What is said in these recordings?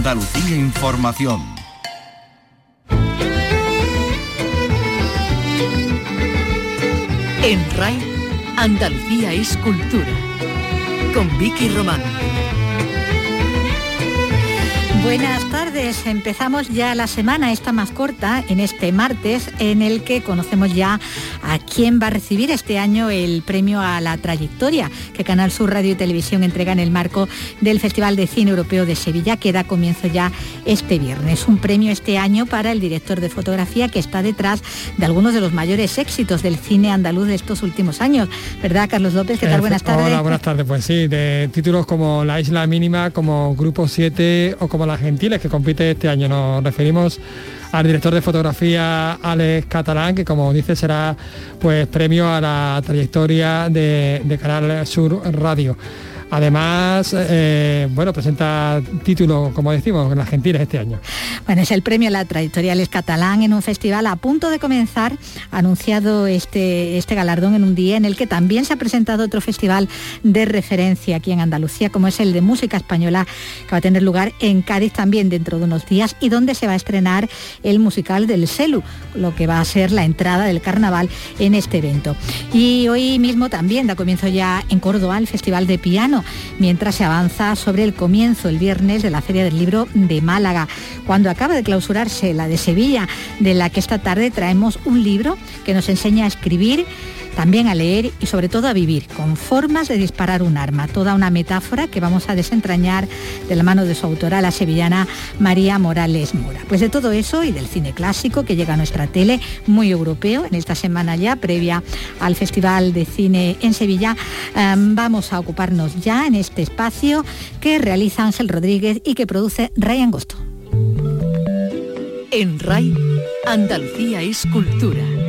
Andalucía Información. En RAI, Andalucía es cultura. Con Vicky Román. Buenas tardes, empezamos ya la semana, esta más corta, en este martes, en el que conocemos ya a quién va a recibir este año el premio a la trayectoria que Canal Sur Radio y Televisión entrega en el marco del Festival de Cine Europeo de Sevilla, que da comienzo ya este viernes. Un premio este año para el director de fotografía que está detrás de algunos de los mayores éxitos del cine andaluz de estos últimos años. ¿Verdad, Carlos López? ¿Qué tal? Buenas tardes. Hola, buenas tardes. Pues sí, de títulos como La Isla Mínima, como Grupo 7 o como Las Gentiles que compite este año. Nos referimos al director de fotografía Alex Catalán, que como dice será pues premio a la trayectoria de, de Canal Sur Radio. Además, eh, bueno, presenta título, como decimos, en las Gentiles este año. Bueno, es el premio a la trayectoria Les Catalán en un festival a punto de comenzar, anunciado este, este galardón en un día en el que también se ha presentado otro festival de referencia aquí en Andalucía, como es el de música española, que va a tener lugar en Cádiz también dentro de unos días y donde se va a estrenar el musical del Celu, lo que va a ser la entrada del carnaval en este evento. Y hoy mismo también da comienzo ya en Córdoba el Festival de Piano mientras se avanza sobre el comienzo el viernes de la Feria del Libro de Málaga, cuando acaba de clausurarse la de Sevilla, de la que esta tarde traemos un libro que nos enseña a escribir también a leer y sobre todo a vivir, con formas de disparar un arma, toda una metáfora que vamos a desentrañar de la mano de su autora, la sevillana María Morales Mora. Pues de todo eso y del cine clásico que llega a nuestra tele, muy europeo, en esta semana ya previa al Festival de Cine en Sevilla, em, vamos a ocuparnos ya en este espacio que realiza Ángel Rodríguez y que produce Ray Angosto. En RAI, Andalucía es cultura.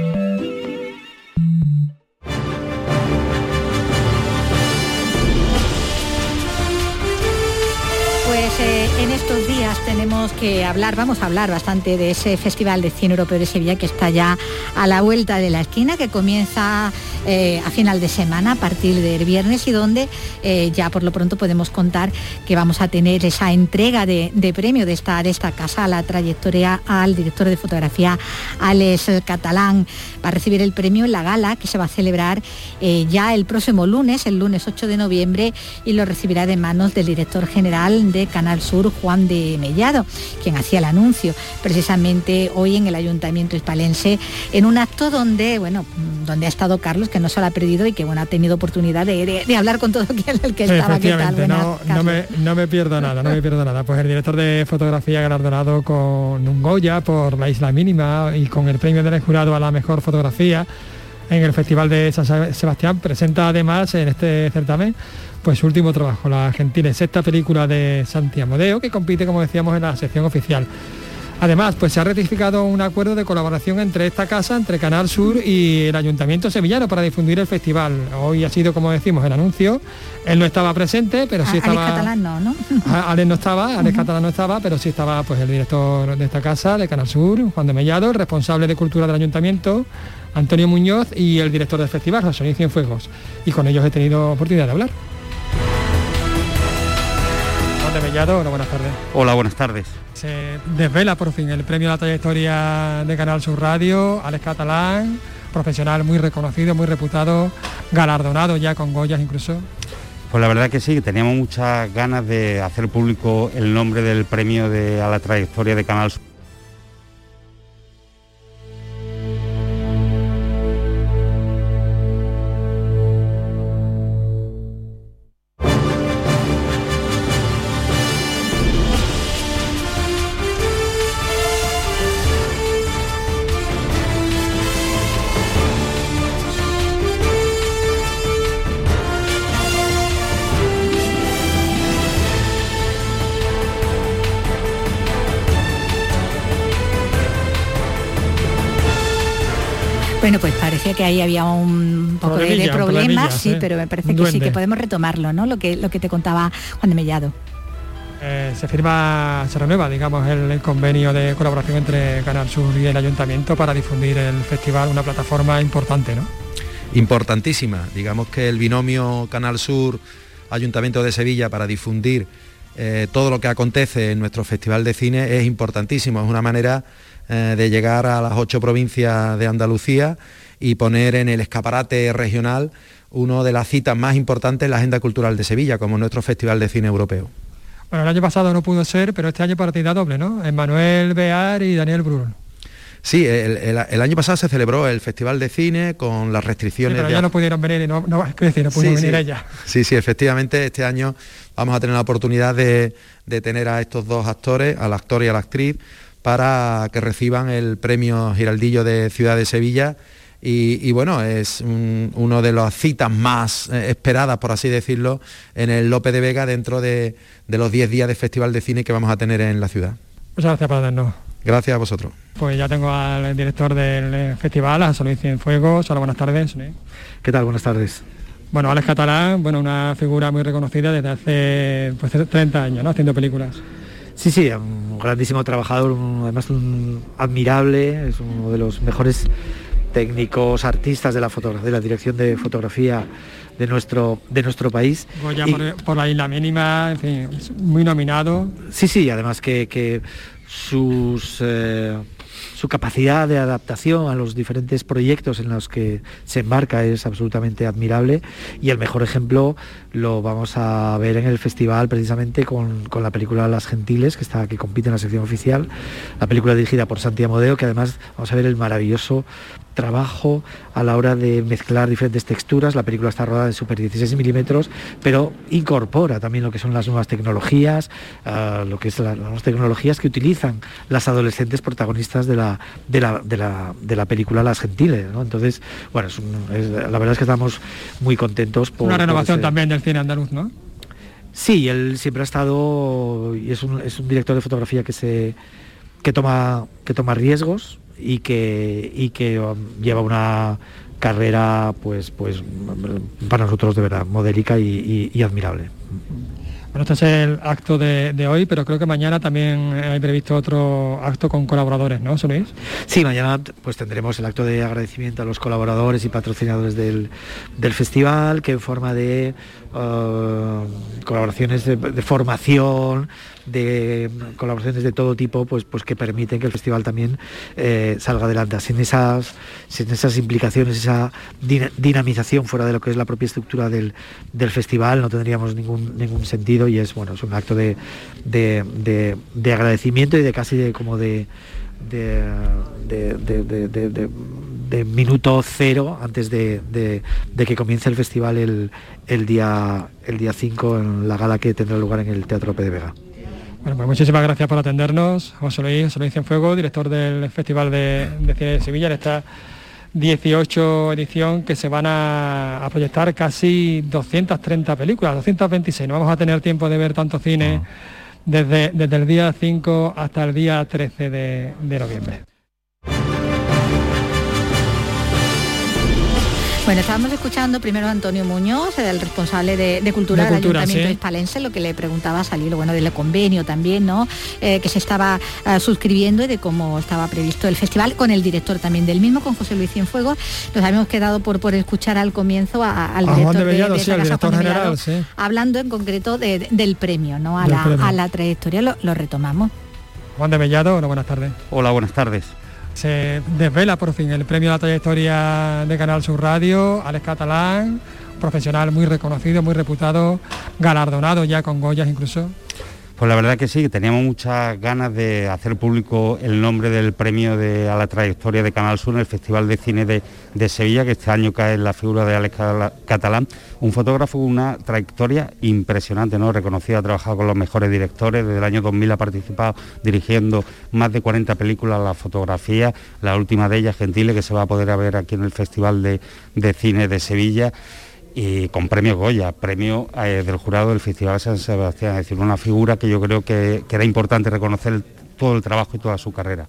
Estos días tenemos que hablar, vamos a hablar bastante de ese Festival de Cine Europeo de Sevilla que está ya a la vuelta de la esquina, que comienza eh, a final de semana, a partir del viernes y donde eh, ya por lo pronto podemos contar que vamos a tener esa entrega de, premio de esta, de esta casa a la trayectoria al director de fotografía Alex Catalán. Va a recibir el premio en la gala que se va a celebrar eh, ya el próximo lunes, el lunes 8 de noviembre, y lo recibirá de manos del director general de Canal Sur, Juan de Mellado, quien hacía el anuncio precisamente hoy en el Ayuntamiento hispalense, en un acto donde, bueno, donde ha estado Carlos, que no se lo ha perdido y que bueno, ha tenido oportunidad de, hablar con todo el que estaba. no, no, me, no me pierdo nada, no me pierdo nada. Pues el director de fotografía galardonado con un Goya por La Isla Mínima y con el premio del jurado a la mejor fotografía en el Festival de San Sebastián presenta además en este certamen pues su último trabajo, La Gentile, sexta película de Santiago Modeo, que compite, como decíamos, en la sección oficial. Además, pues se ha ratificado un acuerdo de colaboración entre esta casa, entre Canal Sur y el Ayuntamiento Sevillano para difundir el festival. Hoy ha sido, como decimos, el anuncio. Él no estaba presente, pero sí estaba. Alex Catalán no, ¿no? Alex no estaba, Alex Catalán no estaba, pero sí estaba pues el director de esta casa, de Canal Sur, Juan de Mellado, el responsable de cultura del Ayuntamiento, Antonio Muñoz y el director del festival, José Luis Cienfuegos. Y con ellos he tenido oportunidad de hablar. Mellado, hola, buenas tardes. Hola, buenas tardes. Se desvela por fin el premio a la trayectoria de Canal Sur Radio, Alex Catalán, profesional muy reconocido, muy reputado, galardonado ya con Goyas incluso. Pues la verdad que sí, teníamos muchas ganas de hacer público el nombre del premio de, a la trayectoria de Canal Sur ahí había un poco de, problemas, sí, ¿eh? pero me parece que sí, que podemos retomarlo, ¿no? Lo que, lo que te contaba Juan de Mellado. Eh, se firma, se renueva, digamos, el, convenio de colaboración entre Canal Sur y el Ayuntamiento para difundir el festival, una plataforma importante, ¿no? Importantísima. Digamos que el binomio Canal Sur Ayuntamiento de Sevilla para difundir eh, todo lo que acontece en nuestro Festival de Cine es importantísimo, es una manera eh, de llegar a las ocho provincias de Andalucía y poner en el escaparate regional una de las citas más importantes en la agenda cultural de Sevilla, como nuestro Festival de Cine Europeo. Bueno, el año pasado no pudo ser, pero este año partida doble, ¿no? Emmanuel Bear y Daniel Brun. Sí, el, año pasado se celebró el Festival de Cine con las restricciones. pero ya no pudieron venir, no, no, decir, no pudieron venir ella. Sí, sí, efectivamente, este año vamos a tener la oportunidad de, tener a estos dos actores, al actor y a la actriz, para que reciban el premio Giraldillo de Ciudad de Sevilla. Y, bueno, es uno de las citas más eh, esperadas, por así decirlo, en el Lope de Vega dentro de, los 10 días de Festival de Cine que vamos a tener en la ciudad. Muchas gracias por atendernos. Gracias a vosotros. Pues ya tengo al director del eh, festival, a Luis Cienfuegos. Hola, buenas tardes. ¿Qué tal? Buenas tardes. Bueno, Alex Catalán, bueno, una figura muy reconocida desde hace pues, 30 años, ¿no? Haciendo películas. Sí, sí, un grandísimo trabajador, además un admirable, es uno de los mejores técnicos, artistas de la, de la dirección de fotografía de nuestro, de nuestro país. Goya por, la isla mínima, en fin, muy nominado. Sí, sí, además que, sus... Eh, su capacidad de adaptación a los diferentes proyectos en los que se embarca es absolutamente admirable y el mejor ejemplo lo vamos a ver en el festival precisamente con, la película Las Gentiles, que, está, que compite en la sección oficial, la película dirigida por Santi Amodeo, que además vamos a ver el maravilloso trabajo a la hora de mezclar diferentes texturas. La película está rodada en super 16 milímetros, pero incorpora también lo que son las nuevas tecnologías, ah, lo que es las nuevas tecnologías que utilizan las adolescentes protagonistas de la, de la, película Las Gentiles. Entonces, bueno, la verdad es que estamos muy contentos por... Una renovación también del cine andaluz, ¿no? Sí, él siempre ha estado y es un, es un director de fotografía que se que toma que toma riesgos y que, y que um, lleva una carrera pues, pues para nosotros de verdad modélica y, admirable. Bueno, este es el acto de, hoy, pero creo que mañana también hay previsto otro acto con colaboradores, ¿no, Solís? Sí, mañana pues tendremos el acto de agradecimiento a los colaboradores y patrocinadores del, del festival, que en forma de uh, colaboraciones de, formación, de colaboraciones de todo tipo, pues, pues que permiten que el festival también eh, salga adelante. Sin esas, sin esas implicaciones, esa dinamización fuera de lo que es la propia estructura del, festival, no tendríamos ningún, ningún sentido y es bueno, es un acto de, de, agradecimiento y de casi de como de de, de, minuto cero antes de, que comience el festival el, el, día el día 5 en la gala que tendrá lugar en el Teatro P de Vega. Bueno, pues muchísimas gracias por atendernos. José Luis, José Luis Cienfuego, director del Festival de, Cine de Sevilla, en esta 18 edición que se van a, proyectar casi 230 películas, 226. No vamos a tener tiempo de ver tanto cine desde, desde el día 5 hasta el día 13 de noviembre. Bueno, estábamos escuchando primero a Antonio Muñoz, el responsable de, Cultura del Ayuntamiento de Hispalense, lo que le preguntaba a salir, bueno, del convenio también, ¿no? Eh, que se estaba eh, suscribiendo y de cómo estaba previsto el festival, con el director también del mismo, con José Luis Cienfuegos. Nos habíamos quedado por, por escuchar al comienzo al director, de, director hablando en concreto del premio, ¿no? A, la, trayectoria, lo, lo retomamos. Juan de Mellado, buenas tardes. Hola, buenas tardes se desvela por fin el premio a la trayectoria de Canal Sur Radio, Alex Catalán, profesional muy reconocido, muy reputado, galardonado ya con Goyas incluso. Pues la verdad que sí, teníamos muchas ganas de hacer público el nombre del premio a la trayectoria de Canal Sur el Festival de Cine de, Sevilla, que este año cae en la figura de Alex Catalán, un fotógrafo con una trayectoria impresionante, ¿no? reconocido, ha trabajado con los mejores directores, desde el año 2000 ha participado dirigiendo más de 40 películas a la fotografía, la última de ellas, Gentile, que se va a poder ver aquí en el Festival de Cine de Sevilla y con premio Goya, premio eh, del jurado del Festival San Sebastián, es decir, una figura que yo creo que, que era importante reconocer todo el trabajo y toda su carrera.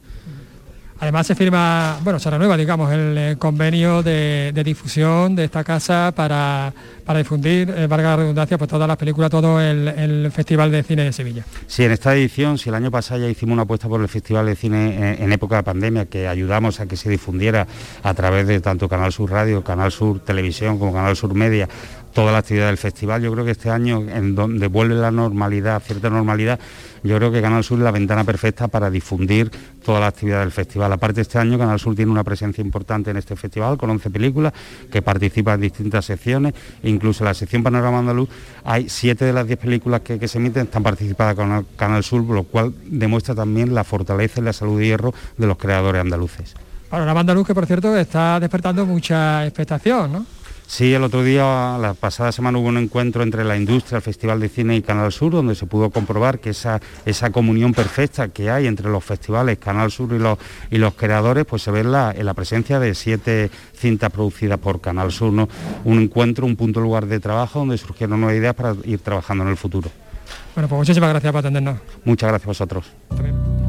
Además se firma, bueno, se renueva, digamos, el eh, convenio de, difusión de esta casa para, difundir, eh, valga la redundancia, pues todas las películas, todo el, Festival de Cine de Sevilla. Sí, en esta edición, si el año pasado ya hicimos una apuesta por el Festival de Cine en, época de pandemia, que ayudamos a que se difundiera a través de tanto Canal Sur Radio, Canal Sur Televisión como Canal Sur Media, toda la actividad del festival. Yo creo que este año, en donde vuelve la normalidad, cierta normalidad, yo creo que Canal Sur es la ventana perfecta para difundir toda la actividad del festival. Aparte, este año Canal Sur tiene una presencia importante en este festival, con 11 películas que participan en distintas secciones, incluso en la sección Panorama Andaluz hay 7 de las 10 películas que, se emiten, están participadas con Canal Sur, lo cual demuestra también la fortaleza y la salud de hierro de los creadores andaluces. Panorama Andaluz, que por cierto está despertando mucha expectación, ¿no? Sí, el otro día, la pasada semana hubo un encuentro entre la industria, el Festival de Cine y Canal Sur, donde se pudo comprobar que esa, esa comunión perfecta que hay entre los festivales, Canal Sur y los, y los creadores, pues se ve en la, en la presencia de siete cintas producidas por Canal Sur, ¿no? un encuentro, un punto lugar de trabajo donde surgieron nuevas ideas para ir trabajando en el futuro. Bueno, pues muchísimas gracias por atendernos. Muchas gracias a vosotros.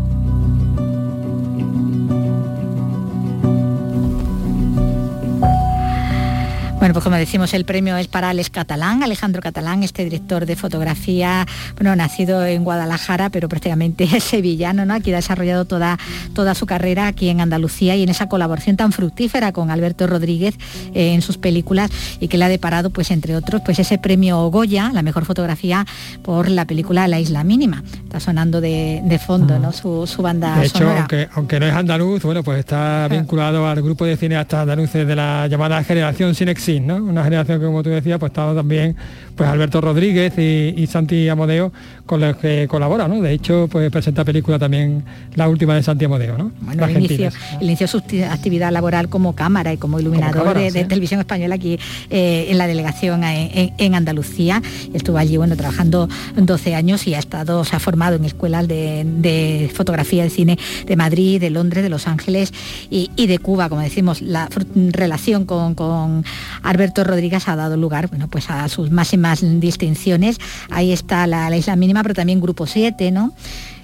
Bueno, pues como decimos, el premio es para Alex Catalán, Alejandro Catalán, este director de fotografía, bueno, nacido en Guadalajara, pero prácticamente es sevillano, ¿no? Aquí ha desarrollado toda, toda su carrera aquí en Andalucía y en esa colaboración tan fructífera con Alberto Rodríguez eh, en sus películas y que le ha deparado, pues entre otros, pues ese premio Goya, la mejor fotografía por la película La Isla Mínima. Está sonando de, fondo, ¿no? Su, banda de hecho, Aunque, aunque no es andaluz, bueno, pues está vinculado al grupo de cineastas andaluces de la llamada generación Cinexi una generación que, como tú decías, pues estaba también pues Alberto Rodríguez y, Santi Amodeo con los que colabora, ¿no? De hecho, pues presenta película también la última de Santi Amodeo, ¿no? Bueno, el inicio, inició, su actividad laboral como cámara y como iluminador de, televisión española aquí eh, en la delegación en, Andalucía. Estuvo allí, bueno, trabajando 12 años y ha estado, se ha formado en escuelas de, fotografía de cine de Madrid, de Londres, de Los Ángeles y, de Cuba, como decimos, la relación con, con Alberto Rodríguez ha dado lugar, bueno, pues a sus máximas distinciones. Ahí está la, la isla mínima, pero también Grupo 7, ¿no?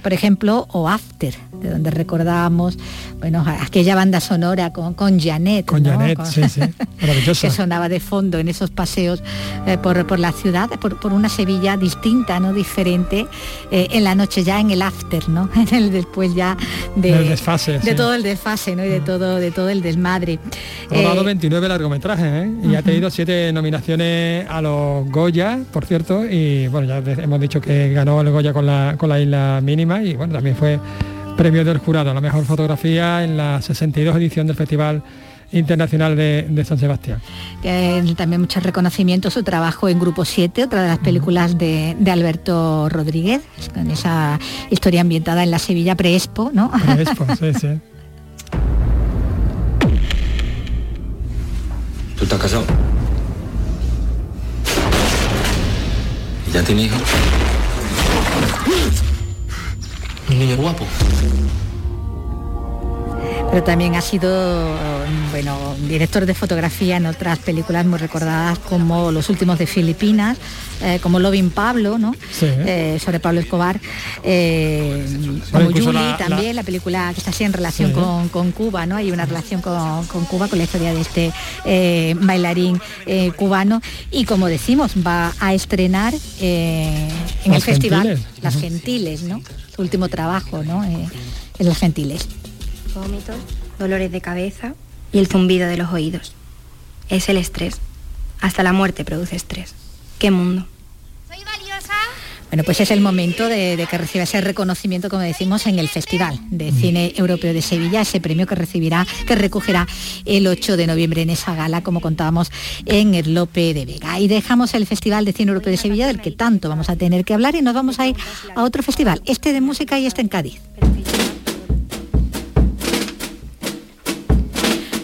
por ejemplo, o After, de donde recordábamos bueno, aquella banda sonora con, con Janet, con Janet, sí, sí, que sonaba de fondo en esos paseos eh, por, la ciudad, por, una Sevilla distinta, no diferente, eh, en la noche ya en el after, ¿no? En el después ya de, de todo el desfase, ¿no? Y de mm. todo, de todo el desmadre. Ha dado 29 largometrajes, ¿eh? Y ha tenido siete nominaciones a los Goya, por cierto, y bueno, ya hemos dicho que ganó el Goya con la, con la isla mínima y bueno, también fue premio del jurado a la mejor fotografía en la 62 edición del Festival Internacional de, San Sebastián. también muchos reconocimientos, su trabajo en Grupo 7, otra de las películas de, Alberto Rodríguez, con esa historia ambientada en la Sevilla Preexpo, ¿no? Preexpo, sí, sí. ¿Tú estás casado? ¿Ya tienes hijo? Un niño guapo. Pero también ha sido bueno, director de fotografía en otras películas muy recordadas como Los últimos de Filipinas, eh, como Lovin Pablo, ¿no? Eh, sobre Pablo Escobar, eh, como Julie también, la... película que está así en relación con, Cuba, ¿no? Hay una relación con, Cuba, con la historia de este bailarín cubano y como decimos, va a estrenar en el festival Las Gentiles, ¿no? Su último trabajo, ¿no? en Las Gentiles. Vómitos, dolores de cabeza y el zumbido de los oídos. Es el estrés. Hasta la muerte produce estrés. ¿Qué mundo? ¿Soy valiosa? Bueno, pues es el momento de, que reciba ese reconocimiento, como decimos, en el Festival de Cine Europeo de Sevilla, ese premio que recibirá, que recogerá el 8 de noviembre en esa gala, como contábamos en el Lope de Vega. Y dejamos el Festival de Cine Europeo de Sevilla, del que tanto vamos a tener que hablar, y nos vamos a ir a otro festival, este de música y este en Cádiz.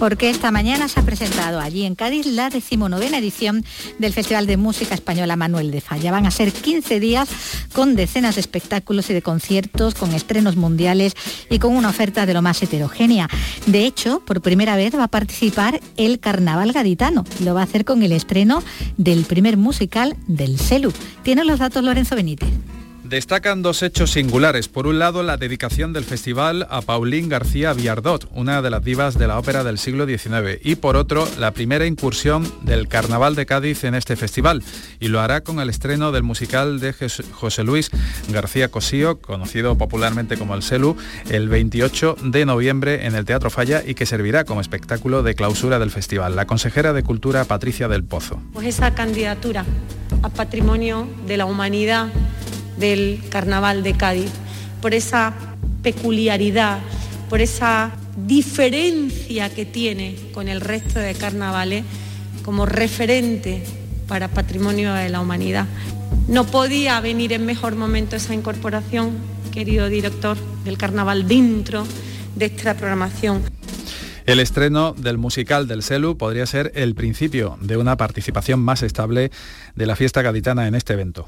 Porque esta mañana se ha presentado allí en Cádiz la decimonovena edición del Festival de Música Española Manuel de Falla. Van a ser 15 días con decenas de espectáculos y de conciertos, con estrenos mundiales y con una oferta de lo más heterogénea. De hecho, por primera vez va a participar el Carnaval Gaditano. Lo va a hacer con el estreno del primer musical del CELU. Tiene los datos Lorenzo Benítez. Destacan dos hechos singulares. Por un lado, la dedicación del festival a Pauline García Viardot, una de las divas de la ópera del siglo XIX. Y por otro, la primera incursión del Carnaval de Cádiz en este festival. Y lo hará con el estreno del musical de José Luis García Cosío, conocido popularmente como el Celu, el 28 de noviembre en el Teatro Falla y que servirá como espectáculo de clausura del festival. La consejera de Cultura, Patricia del Pozo. Pues esa candidatura a patrimonio de la humanidad del Carnaval de Cádiz, por esa peculiaridad, por esa diferencia que tiene con el resto de carnavales como referente para patrimonio de la humanidad. No podía venir en mejor momento esa incorporación, querido director del carnaval dentro de esta programación. El estreno del musical del CELU podría ser el principio de una participación más estable de la fiesta gaditana en este evento.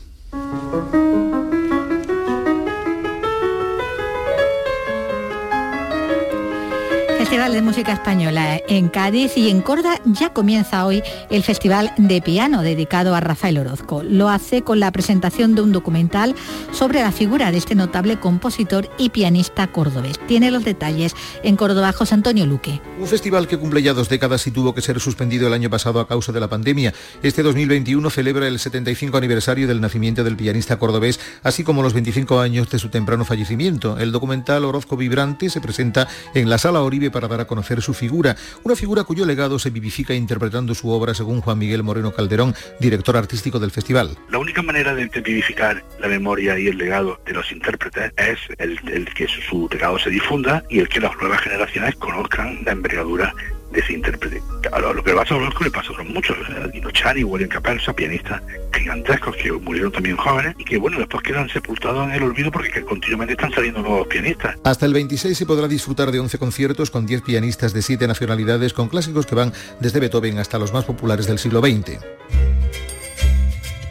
Festival de Música Española en Cádiz y en Córdoba ya comienza hoy el Festival de Piano dedicado a Rafael Orozco. Lo hace con la presentación de un documental sobre la figura de este notable compositor y pianista cordobés. Tiene los detalles en Córdoba José Antonio Luque. Un festival que cumple ya dos décadas y tuvo que ser suspendido el año pasado a causa de la pandemia. Este 2021 celebra el 75 aniversario del nacimiento del pianista cordobés, así como los 25 años de su temprano fallecimiento. El documental Orozco Vibrante se presenta en la Sala Oribe para dar a conocer su figura, una figura cuyo legado se vivifica interpretando su obra según Juan Miguel Moreno Calderón, director artístico del festival. La única manera de vivificar la memoria y el legado de los intérpretes es el, que su, legado se difunda y el que las nuevas generaciones conozcan la envergadura de ese intérprete. Claro, lo que le pasa a Orozco le pasó a muchos, Dino Chani, William Capelsa, pianistas gigantescos que murieron también jóvenes y que bueno, después quedan sepultados en el olvido porque continuamente están saliendo nuevos pianistas. Hasta el 26 se podrá disfrutar de 11 conciertos con 10 pianistas de 7 nacionalidades con clásicos que van desde Beethoven hasta los más populares del siglo XX.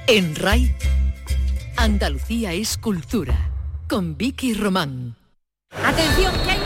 En RAI, Andalucía es cultura, con Vicky Román. Atención, que hay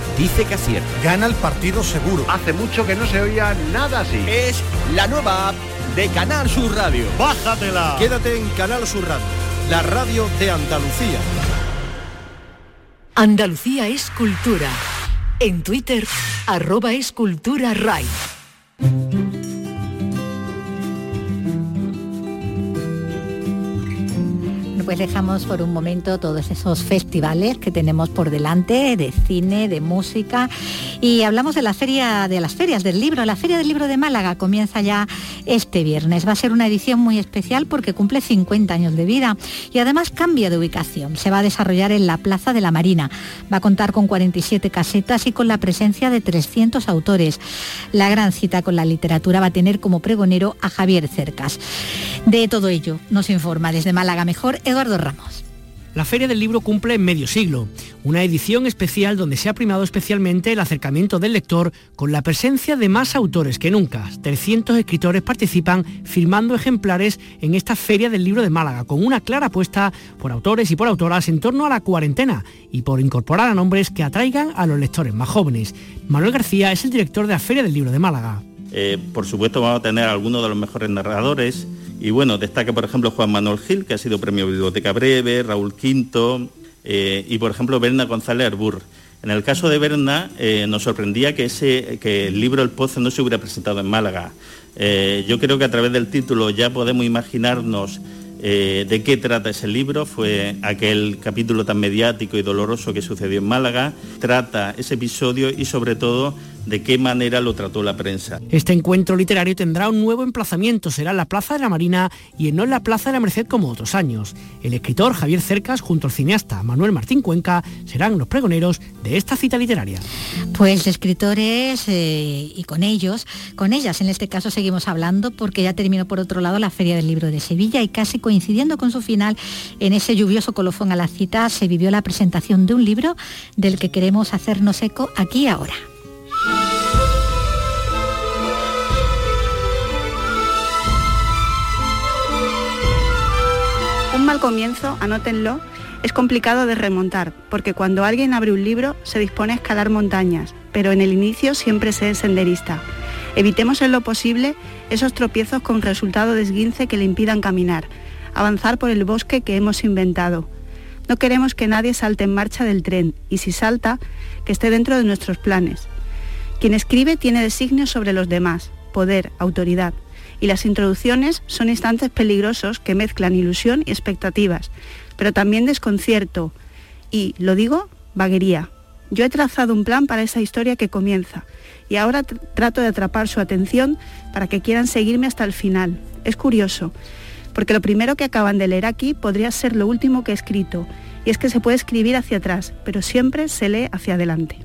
dice que acierta. Gana el partido seguro. Hace mucho que no se oía nada así. Es la nueva app de Canal Sur Radio. Bájatela. Quédate en Canal Sur Radio, la radio de Andalucía. Andalucía es cultura. En Twitter, arroba escultura RAI. Pues dejamos por un momento todos esos festivales que tenemos por delante de cine, de música y hablamos de la feria de las ferias del libro. La Feria del Libro de Málaga comienza ya este viernes. Va a ser una edición muy especial porque cumple 50 años de vida y además cambia de ubicación. Se va a desarrollar en la Plaza de la Marina. Va a contar con 47 casetas y con la presencia de 300 autores. La gran cita con la literatura va a tener como pregonero a Javier Cercas. De todo ello nos informa desde Málaga Mejor Eduardo Ramos. La Feria del Libro cumple medio siglo, una edición especial donde se ha primado especialmente el acercamiento del lector con la presencia de más autores que nunca. 300 escritores participan firmando ejemplares en esta Feria del Libro de Málaga, con una clara apuesta por autores y por autoras en torno a la cuarentena y por incorporar a nombres que atraigan a los lectores más jóvenes. Manuel García es el director de la Feria del Libro de Málaga. Eh, por supuesto vamos a tener algunos de los mejores narradores y bueno, destaca por ejemplo Juan Manuel Gil, que ha sido premio Biblioteca Breve, Raúl Quinto eh, y por ejemplo Berna González Arbur. En el caso de Berna eh, nos sorprendía que, ese, que el libro El Pozo no se hubiera presentado en Málaga. Eh, yo creo que a través del título ya podemos imaginarnos de qué trata ese libro. Fue aquel capítulo tan mediático y doloroso que sucedió en Málaga. Trata ese episodio y sobre todo de qué manera lo trató la prensa. Este encuentro literario tendrá un nuevo emplazamiento, será en la Plaza de la Marina y no en la Plaza de la Merced como otros años. El escritor Javier Cercas junto al cineasta Manuel Martín Cuenca serán los pregoneros de esta cita literaria. Pues escritores eh, y con ellos, con ellas en este caso seguimos hablando porque ya terminó por otro lado la Feria del Libro de Sevilla y casi coincidiendo con su final en ese lluvioso colofón a la cita se vivió la presentación de un libro del que queremos hacernos eco aquí y ahora. Mal comienzo, anótenlo, es complicado de remontar, porque cuando alguien abre un libro se dispone a escalar montañas, pero en el inicio siempre se es senderista. Evitemos en lo posible esos tropiezos con resultado de esguince que le impidan caminar, avanzar por el bosque que hemos inventado. No queremos que nadie salte en marcha del tren y si salta, que esté dentro de nuestros planes. Quien escribe tiene designios sobre los demás, poder, autoridad, y las introducciones son instantes peligrosos que mezclan ilusión y expectativas, pero también desconcierto y, lo digo, vaguería. Yo he trazado un plan para esa historia que comienza y ahora trato de atrapar su atención para que quieran seguirme hasta el final. Es curioso, porque lo primero que acaban de leer aquí podría ser lo último que he escrito, y es que se puede escribir hacia atrás, pero siempre se lee hacia adelante.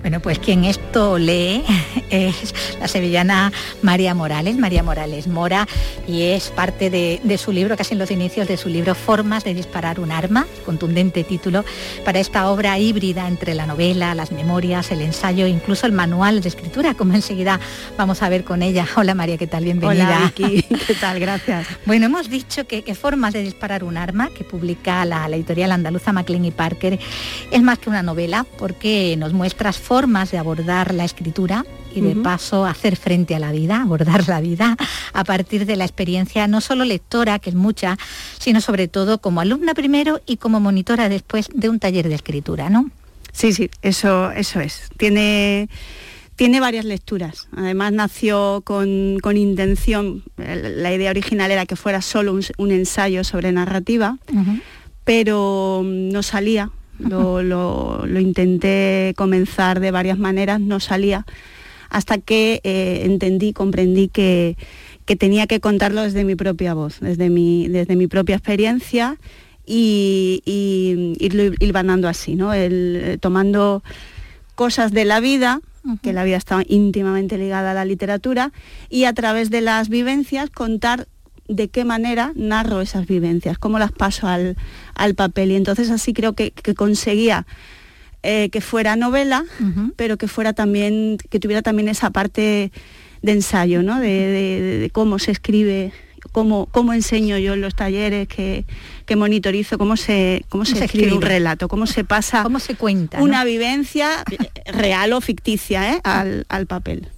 Bueno, pues quien esto lee es la sevillana María Morales, María Morales Mora, y es parte de, su libro, casi en los inicios de su libro Formas de disparar un arma, contundente título, para esta obra híbrida entre la novela, las memorias, el ensayo, incluso el manual de escritura, como enseguida vamos a ver con ella. Hola María, ¿qué tal? Bienvenida. Hola Vicky, ¿qué tal? Gracias. Bueno, hemos dicho que, Formas de disparar un arma, que publica la, la editorial andaluza Maclean y Parker, es más que una novela porque nos muestra formas de abordar la escritura y de paso hacer frente a la vida, abordar la vida a partir de la experiencia no solo lectora, que es mucha, sino sobre todo como alumna primero y como monitora después de un taller de escritura, ¿no? Sí, sí, eso, eso es. Tiene tiene varias lecturas. Además nació con, intención, la idea original era que fuera solo un, ensayo sobre narrativa, pero no salía, lo, intenté comenzar de varias maneras, no salía, hasta que eh, entendí, comprendí que, tenía que contarlo desde mi propia voz, desde mi, desde mi propia experiencia y, y irlo hilvanando así, ¿no? El, tomando cosas de la vida, que la vida está íntimamente ligada a la literatura, y a través de las vivencias contar de qué manera narro esas vivencias, cómo las paso al, papel. Y entonces así creo que, conseguía eh, que fuera novela, pero que fuera también, que tuviera también esa parte de ensayo, ¿no? de cómo se escribe cómo, cómo enseño yo en los talleres que, que monitorizo, cómo se, cómo, se, escribe, un relato, cómo se pasa cómo se cuenta, una vivencia real o ficticia ¿eh? al, al, papel.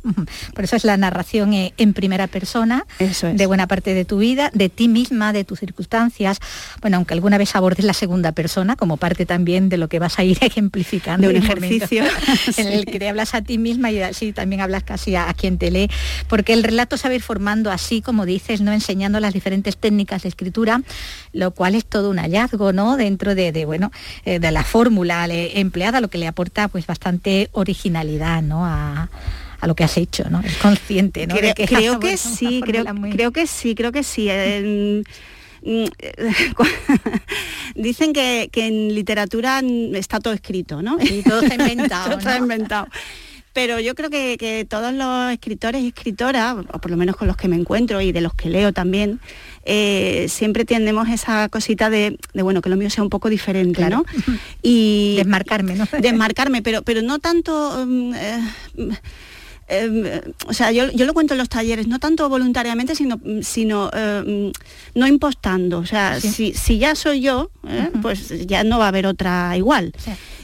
Por eso es la narración eh, en primera persona de buena parte de tu vida, de ti misma, de tus circunstancias. Bueno, aunque alguna vez abordes la segunda persona como parte también de lo que vas a ir ejemplificando. De un ejercicio. en el que te hablas a ti misma y así también hablas casi a, a quien te lee. Porque el relato se va a ir formando así, como dices, no enseñando las diferentes técnicas de escritura, lo cual es todo un hallazgo, ¿no? Dentro de, bueno, eh, de la fórmula empleada, lo que le aporta pues bastante originalidad, ¿no? A, lo que has hecho, ¿no? Es consciente, ¿no? Creo, que, creo que sí, creo, creo que sí, creo que sí. Dicen que, en literatura está todo escrito, ¿no? Y todo está inventado. todo está inventado pero yo creo que, todos los escritores y escritoras, o por lo menos con los que me encuentro y de los que leo también, eh, siempre tendemos esa cosita de, bueno, que lo mío sea un poco diferente, ¿no? Y desmarcarme, ¿no? Desmarcarme, pero, pero no tanto... Mm, eh, Em, o sea, yo, lo cuento en los talleres, no tanto voluntariamente, sino, sino em, no impostando. O sea, si, ya soy yo, ¿eh? pues ya no va a haber otra igual.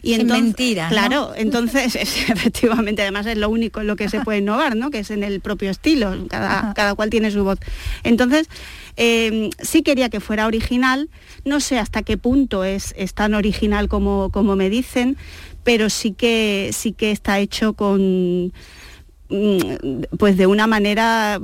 y Sin mentira. Claro, entonces efectivamente, además es lo único en lo que se puede innovar, ¿no? Que es en el propio estilo, cada, cada cual tiene su voz. Entonces, em, sí quería que fuera original, no sé hasta qué punto es, es tan original como, como me dicen, pero sí que sí que está hecho con pues de una manera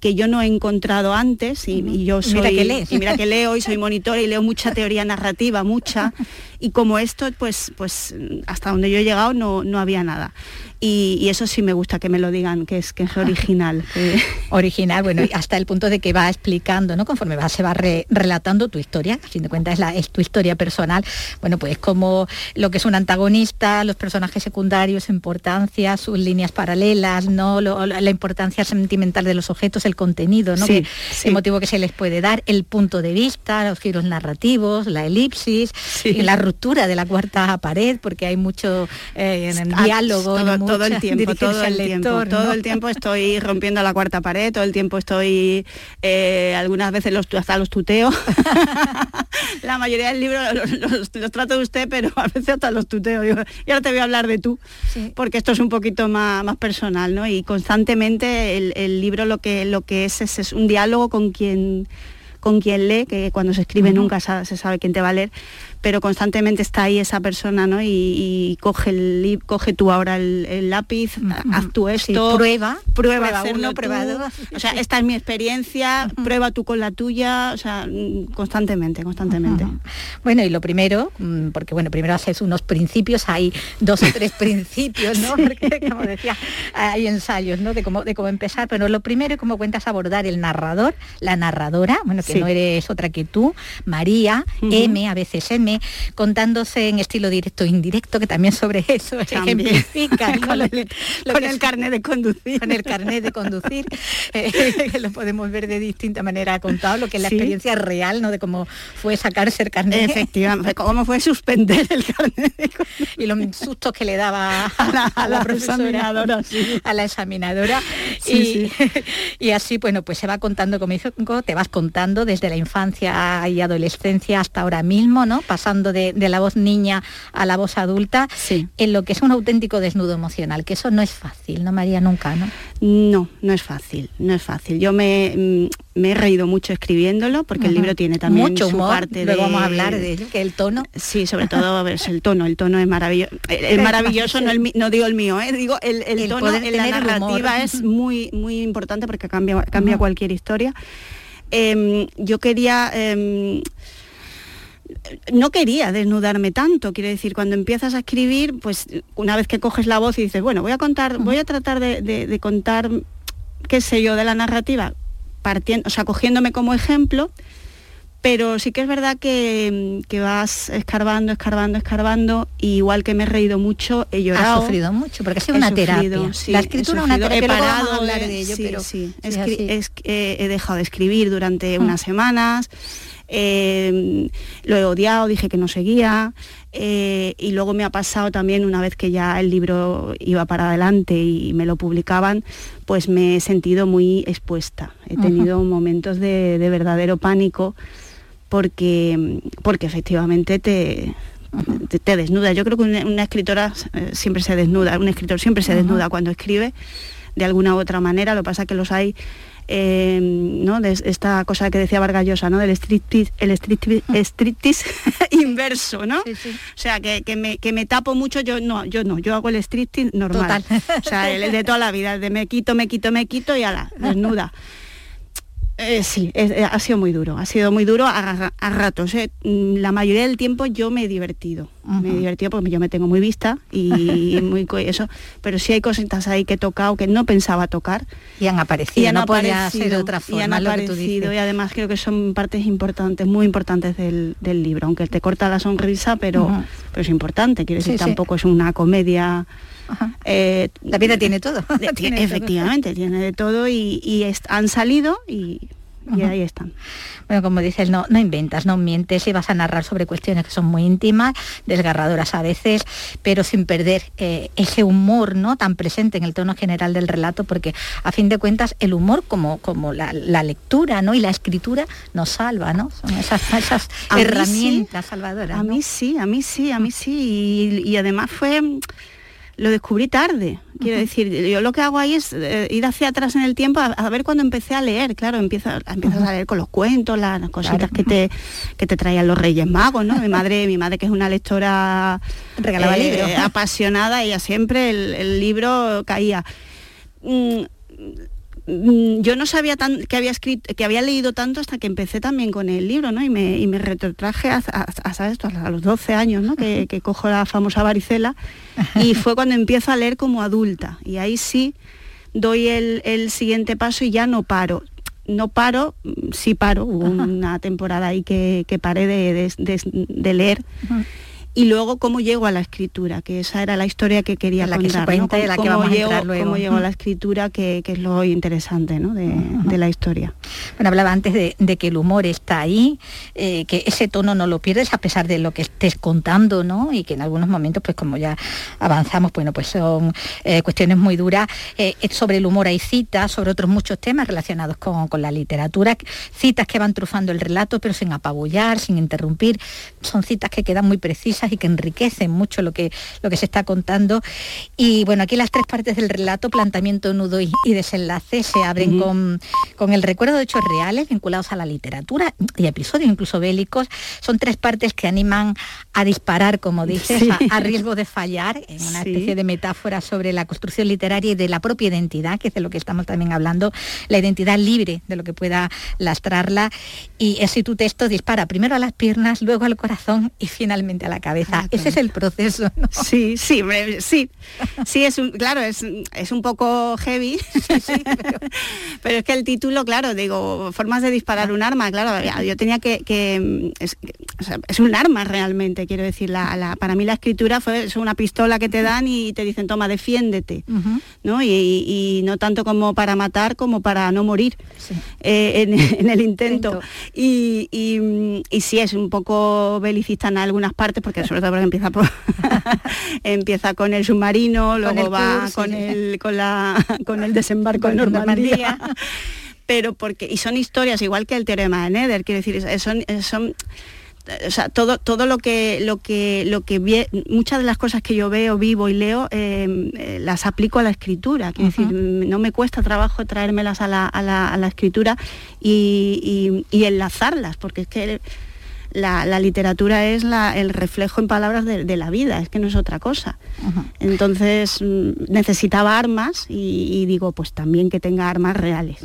que yo no he encontrado antes y, yo soy mira que y mira que leo y soy monitora y leo mucha teoría narrativa mucha. Y como esto pues pues hasta donde yo he llegado no, no había nada y, y eso sí me gusta que me lo digan, que es, que es original. que- original, bueno, y hasta el punto de que va explicando, ¿no? Conforme va, se va re- relatando tu historia, a fin de cuentas es, la, es tu historia personal, bueno, pues como lo que es un antagonista, los personajes secundarios, importancia, sus líneas paralelas, ¿no? Lo- la importancia sentimental de los objetos, el contenido, ¿no? Sí, Que- sí. El motivo que se les puede dar, el punto de vista, los giros narrativos, la elipsis, y la ruptura de la cuarta pared, porque hay mucho eh, en Ah, diálogo, todo, todo el tiempo, todo el tiempo, lector, todo ¿no? el tiempo estoy rompiendo la cuarta pared, todo el tiempo estoy, eh, algunas veces los, hasta los tuteo. la mayoría del libro los, los- los trato de usted, pero a veces hasta los tuteo. Digo, y ahora te voy a hablar de tú, porque esto es un poquito más, más personal, ¿no? Y constantemente el, el libro lo que, lo que es, es es un diálogo con quien con quien lee, que cuando se escribe nunca se sabe quién te va a leer, pero constantemente está ahí esa persona, ¿no? Y, y coge, el, coge tú ahora el, el lápiz, haz tú esto, prueba, prueba, prueba hacerlo uno, prueba dos. O sea, esta es mi experiencia, prueba tú con la tuya, o sea, mm, constantemente, constantemente. Bueno, y lo primero, mm, porque bueno, primero haces unos principios, hay dos o tres principios, ¿no? Porque como decía, hay ensayos, ¿no? De cómo, de cómo empezar, pero lo primero es cómo cuentas abordar el narrador, la narradora, bueno, que Sí. no eres otra que tú, María. M, a veces M, contándose en estilo directo e indirecto, que también sobre eso También. ejemplifica. Con el- con el carnet de conducir. Con el carnet de conducir, eh, lo podemos ver de distinta manera contado, lo que es la Sí. experiencia real, ¿no? De cómo fue sacarse el carnet. Efectivamente, cómo fue suspender el carnet y los sustos que le daba a la- a la, a la profesora, examinadora, sí. a la examinadora. Sí, y, y así, bueno, pues se va contando, como dijo, te vas contando desde la infancia y adolescencia hasta ahora mismo, ¿no? Pasando de, de la voz niña a la voz adulta, en lo que es un auténtico desnudo emocional, que eso no es fácil, ¿no, María? Nunca, ¿no? No, no es fácil, no es fácil. Yo me, mm, me he reído mucho escribiéndolo porque el libro tiene también Mucho su humor, parte luego de... vamos a hablar de que el tono. Sí, sobre todo es el tono, el tono es maravilloso. El maravilloso, no, el no digo el mío, ¿eh? digo el, el tono en la narrativa es muy, muy importante porque cambia, cambia cualquier historia. Em, yo quería... em, no quería desnudarme tanto, quiero decir, cuando empiezas a escribir, pues una vez que coges la voz y dices, bueno, voy a contar, voy a tratar de, de- de contar, qué sé yo, de la narrativa, partiendo, o sea, cogiéndome como ejemplo, pero sí que es verdad que, que vas escarbando, escarbando, escarbando, y igual que me he reído mucho, he llorado. Has sufrido mucho, porque ha sido una sufrido, terapia. sí, la escritura es una terapia, he luego vamos a parado hablar de- ello, sí, pero sí, es- eh, he dejado de escribir durante unas semanas, eh, lo he odiado, dije que no seguía, eh, y luego me ha pasado también una vez que ya el libro iba para adelante y me lo publicaban, pues me he sentido muy expuesta. He tenido momentos de, de verdadero pánico porque, porque efectivamente te, te, te desnuda. Yo creo que una, una escritora eh, siempre se desnuda, un escritor siempre se desnuda cuando escribe de alguna u otra manera. Lo que pasa es que los hay, eh, ¿no? De esta cosa que decía Vargallosa, ¿no? Del striptease, el striptease, striptease inverso, ¿no? O sea, que, que me, que me tapo mucho, yo no, yo no, yo hago el striptease normal. Total. O sea, el, el de toda la vida, de me quito, me quito, me quito y ala, desnuda. Eh, sí, es- eh, ha sido muy duro, ha sido muy duro a, a ratos. eh. Mm, La mayoría del tiempo yo me he divertido, me he divertido porque yo me tengo muy vista y muy eso, pero sí hay cositas ahí que he tocado que no pensaba tocar. Y han aparecido, no podía ser de otra y han forma, lo que tú aparecido, dices. y además creo que son partes importantes, muy importantes del, del libro, aunque te corta la sonrisa, pero, es importante, quiero decir, sí. tampoco es una comedia. Eh, La vida tiene todo. de- Tiene todo. efectivamente, tiene de todo y, han salido y, ahí están. Bueno, como dices, no, no inventas, no mientes y vas a narrar sobre cuestiones que son muy íntimas, desgarradoras a veces, pero sin perder eh, ese humor ¿no? tan presente en el tono general del relato, porque a fin de cuentas el humor como, como la, la lectura ¿no? y la escritura nos salva, ¿no? Son esas, herramientas sí, salvadoras. A ¿no? mí sí, a mí sí, a mí sí. Y, y además fue, lo descubrí tarde. Quiero decir, yo lo que hago ahí es eh, ir hacia atrás en el tiempo a, a ver cuando empecé a leer. Claro, empiezas, empiezas a leer con los cuentos, las cositas que te que te traían los Reyes Magos, ¿no? Mi madre, mi madre que es una lectora Regalaba eh, libros. apasionada, ella siempre el, el libro caía. Mm, yo no sabía tan, que había escrito, que había leído tanto hasta que empecé también con el libro, ¿no? Y me, y me retrotraje hasta, esto, a los 12 años, ¿no? Que, que cojo la famosa varicela y fue cuando empiezo a leer como adulta. Y ahí sí doy el, siguiente paso y ya no paro. No paro, sí paro, hubo una temporada ahí que, paré de, leer y luego cómo llego a la escritura, que esa era la historia que quería la contar. Que se la que vamos llego, a luego. Cómo llego a la escritura, que, es lo interesante ¿no? de, la historia. Bueno, hablaba antes de, que el humor está ahí, eh, que ese tono no lo pierdes a pesar de lo que estés contando, ¿no? Y que en algunos momentos, pues como ya avanzamos, bueno, pues son eh, cuestiones muy duras. Eh, sobre el humor hay citas, sobre otros muchos temas relacionados con, con la literatura, citas que van trufando el relato, pero sin apabullar, sin interrumpir. Son citas que quedan muy precisas y que enriquecen mucho lo que, lo que se está contando. Y bueno, aquí las tres partes del relato, planteamiento, nudo y, desenlace, se abren con, con el recuerdo de hechos reales vinculados a la literatura y episodios incluso bélicos. Son tres partes que animan a disparar, como dices, a, riesgo de fallar, en una especie de metáfora sobre la construcción literaria y de la propia identidad, que es de lo que estamos también hablando, la identidad libre de lo que pueda lastrarla. Y así tu texto dispara primero a las piernas, luego al corazón y finalmente a la cabeza. Ah, Ese es el proceso. Sí, sí, sí. Sí, es un, claro, es, un poco heavy, pero... es que el título, claro, digo, formas de disparar un arma, claro, yo tenía que... es, un arma realmente, quiero decir, la, para mí la escritura fue es una pistola que te dan y te dicen, toma, defiéndete, ¿no? Y, no tanto como para matar como para no morir eh, en, el intento. Y, y, sí, es un poco belicista en algunas partes, porque sobre todo porque empieza empieza con el submarino, luego va con el con la con el desembarco en Normandía. pero porque y son historias igual que el teorema de Nether, quiero decir, son, son o sea, todo, todo lo que lo que lo que muchas de las cosas que yo veo, vivo y leo, em, eh, las aplico a la escritura. Quiero decir, no me cuesta trabajo traérmelas a la, a la, a la escritura y, y, y, enlazarlas, porque es que la, literatura es el reflejo en palabras de, la vida, es que no es otra cosa. Entonces mm, necesitaba armas y, digo, pues también que tenga armas reales.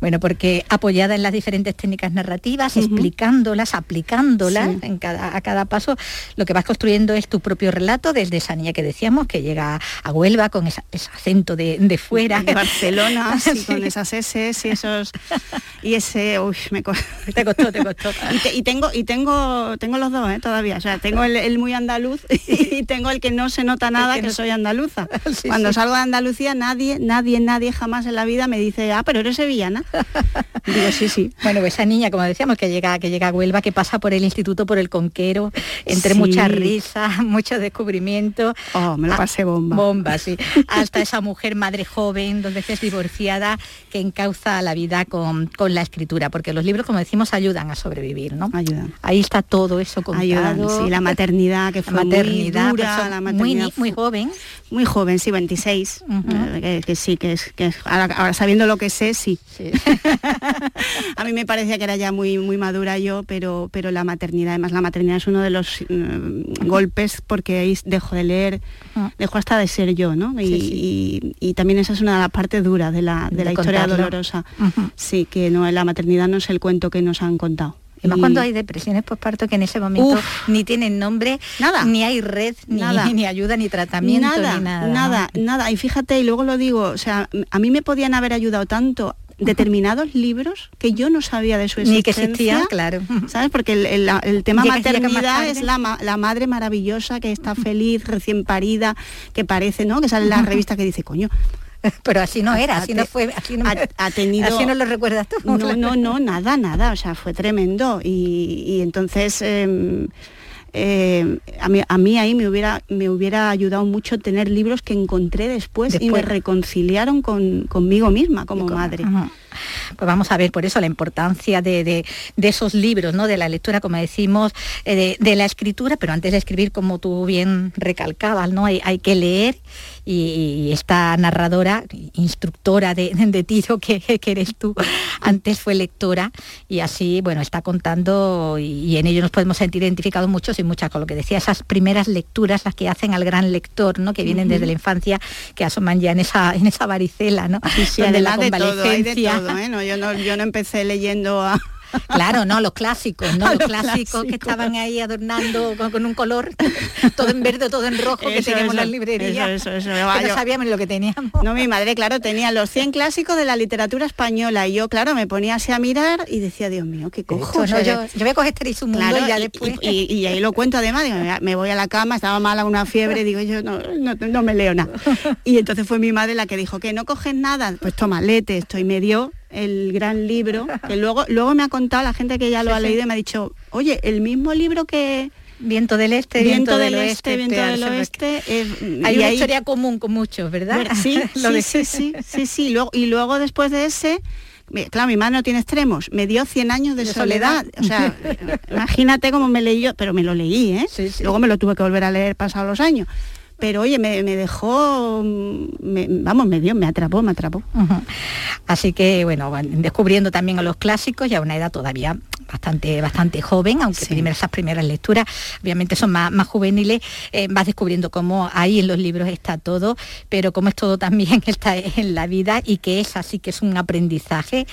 Bueno, porque apoyada en las diferentes técnicas narrativas, explicándolas, aplicándolas en cada, a cada paso, lo que vas construyendo es tu propio relato desde esa niña que decíamos, que llega a Huelva con ese acento de, fuera. De Barcelona, con esas S y esos... Y ese, uy, me Te costó, te costó. y tengo, y tengo, tengo los dos ¿eh? todavía. O sea, tengo el, muy andaluz y tengo el que no se nota nada que, soy andaluza. Cuando salgo de Andalucía, nadie, nadie, nadie jamás en la vida me dice, ah, pero eres sevillana. Digo, sí, sí. Bueno, pues esa niña, como decíamos, que llega, que llega a Huelva, que pasa por el instituto, por el conquero, entre muchas risas, mucho descubrimiento. Oh, me lo pasé bomba. Bomba, sí. Hasta esa mujer madre joven, dos veces divorciada, que encauza la vida con, con la escritura, porque los libros, como decimos, ayudan a sobrevivir, ¿no? Ahí está todo eso contado. sí, la maternidad que fue maternidad, muy dura, la maternidad muy, joven. Muy joven, sí, 26. Eh, que, sí, que es, que ahora, sabiendo lo que sé, sí. a mí me parecía que era ya muy, muy madura yo, pero, pero la maternidad, además la maternidad es uno de los mm, golpes porque ahí dejo de leer, dejo hasta de ser yo, ¿no? Y, también esa es una de las partes duras de la, de, la historia dolorosa. Sí, que no, la maternidad no es el cuento que nos han contado. Y más cuando hay depresiones postparto que en ese momento ni tienen nombre, nada, ni hay red, ni, nada. ni ayuda, ni tratamiento, nada, ni nada. Nada, nada. Y fíjate, y luego lo digo, o sea, a mí me podían haber ayudado tanto determinados libros que yo no sabía de su existencia. Ni que existían, claro. ¿Sabes? Porque el, tema maternidad es la, madre maravillosa que está feliz, recién parida, que parece, ¿no? Que sale en la revista que dice, coño, pero así no era, así no fue, así no, ha, tenido, así no lo recuerdas tú. No, no, no, nada, nada, o sea, fue tremendo. Y, entonces em, eh, a, mí, a, mí, ahí me hubiera, me hubiera ayudado mucho tener libros que encontré después, y me reconciliaron con, conmigo misma como madre. Pues vamos a ver por eso la importancia de, esos libros, ¿no? De la lectura, como decimos, eh, de, la escritura, pero antes de escribir, como tú bien recalcabas, ¿no? Hay, hay que leer y, esta narradora, instructora de, tiro que, eres tú, antes fue lectora y así, bueno, está contando y, en ello nos podemos sentir identificados muchos y muchas con lo que decía, esas primeras lecturas, las que hacen al gran lector, ¿no? Que vienen desde la infancia, que asoman ya en esa, en esa varicela, ¿no? Sí, sí, además de todo, hay de todo, no, yo, no, yo no empecé leyendo a Claro, no, los clásicos, ¿no? Los, clásicos, que estaban ahí adornando con, un color, todo en verde, todo en rojo, que teníamos en las librerías. Eso, eso, eso. sabíamos lo que teníamos. No, mi madre, claro, tenía los 100 clásicos de la literatura española y yo, claro, me ponía así a mirar y decía, Dios mío, qué cojo. yo, yo, voy a coger este mundo y ya después... Y, ahí lo cuento además, digo, me voy a la cama, estaba mala una fiebre, digo, yo no, no, me leo nada. Y entonces fue mi madre la que dijo, que no coges nada, pues toma, lete, estoy medio el gran libro, que luego, luego me ha contado la gente que ya lo ha leído y me ha dicho, oye, el mismo libro que... Viento del Este, Viento, del, Oeste, Viento del Oeste. Eh, Hay una historia común con muchos, ¿verdad? Sí, sí, sí, sí, sí, Luego, y luego después de ese, claro, mi madre no tiene extremos, me dio 100 años de, soledad. O sea, imagínate cómo me leí yo, pero me lo leí, ¿eh? Luego me lo tuve que volver a leer pasados los años pero oye, me, dejó, vamos, me dio, me atrapó, me atrapó. Así que bueno, descubriendo también a los clásicos y a una edad todavía bastante, bastante joven, aunque esas primeras lecturas obviamente son más, más juveniles, eh, vas descubriendo cómo ahí en los libros está todo, pero cómo es todo también está en la vida y que es así que es un aprendizaje,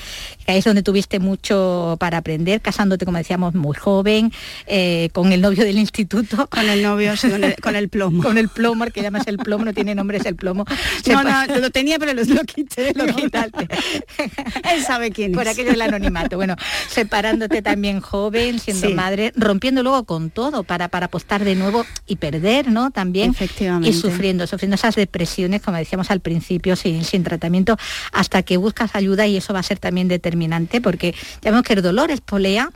que ahí es donde tuviste mucho para aprender, casándote, como decíamos, muy joven, eh, con el novio del instituto. Con el novio, con, el, plomo. con el plomo, que llamas el plomo, no tiene nombre, es el plomo. No, no, lo tenía, pero lo, quité. Lo quitaste. Él sabe quién es. Por aquello del anonimato. Bueno, separándote también joven, siendo madre, rompiendo luego con todo para, para apostar de nuevo y perder, ¿no? También. Efectivamente. Y sufriendo, sufriendo esas depresiones, como decíamos al principio, sin, sin tratamiento, hasta que buscas ayuda y eso va a ser también determinante, porque ya vemos que el dolor es polea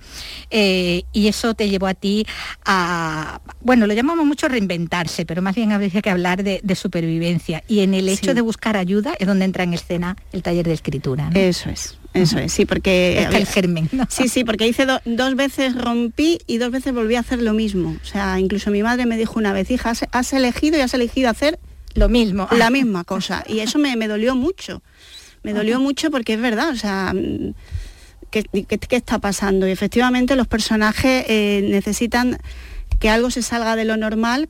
eh, y eso te llevó a ti a, bueno, lo llamamos mucho reinventarse, pero más bien habría que hablar de, supervivencia. Y en el hecho de buscar ayuda es donde entra en escena el taller de escritura. Eso es. Eso es, sí, porque... el germen. Sí, sí, porque hice dos veces rompí y dos veces volví a hacer lo mismo. O sea, incluso mi madre me dijo una vez, hija, has, elegido y has elegido hacer lo mismo. La misma cosa. Y eso me, dolió mucho. Me dolió mucho porque es verdad, o sea, ¿qué, está pasando? Y efectivamente los personajes eh, necesitan que algo se salga de lo normal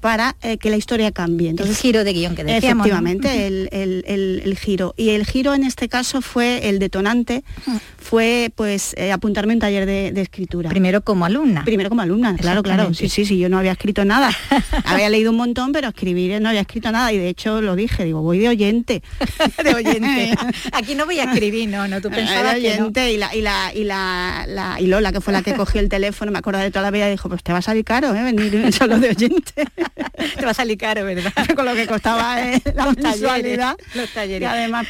para eh, que la historia cambie. Entonces, el giro de guion que decíamos. Efectivamente, el, giro. Y el giro en este caso fue el detonante, fue pues eh, apuntarme a un taller de, escritura. Primero como alumna. Primero como alumna, claro, claro. Sí, sí, sí, yo no había escrito nada. había leído un montón, pero escribir no había escrito nada. Y de hecho lo dije, digo, voy de oyente. de oyente. Aquí no voy a escribir, no, no, tú pensabas de oyente y, la, y, la, y, la, y Lola, que fue la que cogió el teléfono, me acuerdo de toda la vida, dijo, pues te va a salir caro, ¿eh? Venir solo de oyente. te va a salir caro, ¿verdad? Con lo que costaba eh, la mensualidad. Los talleres. Y además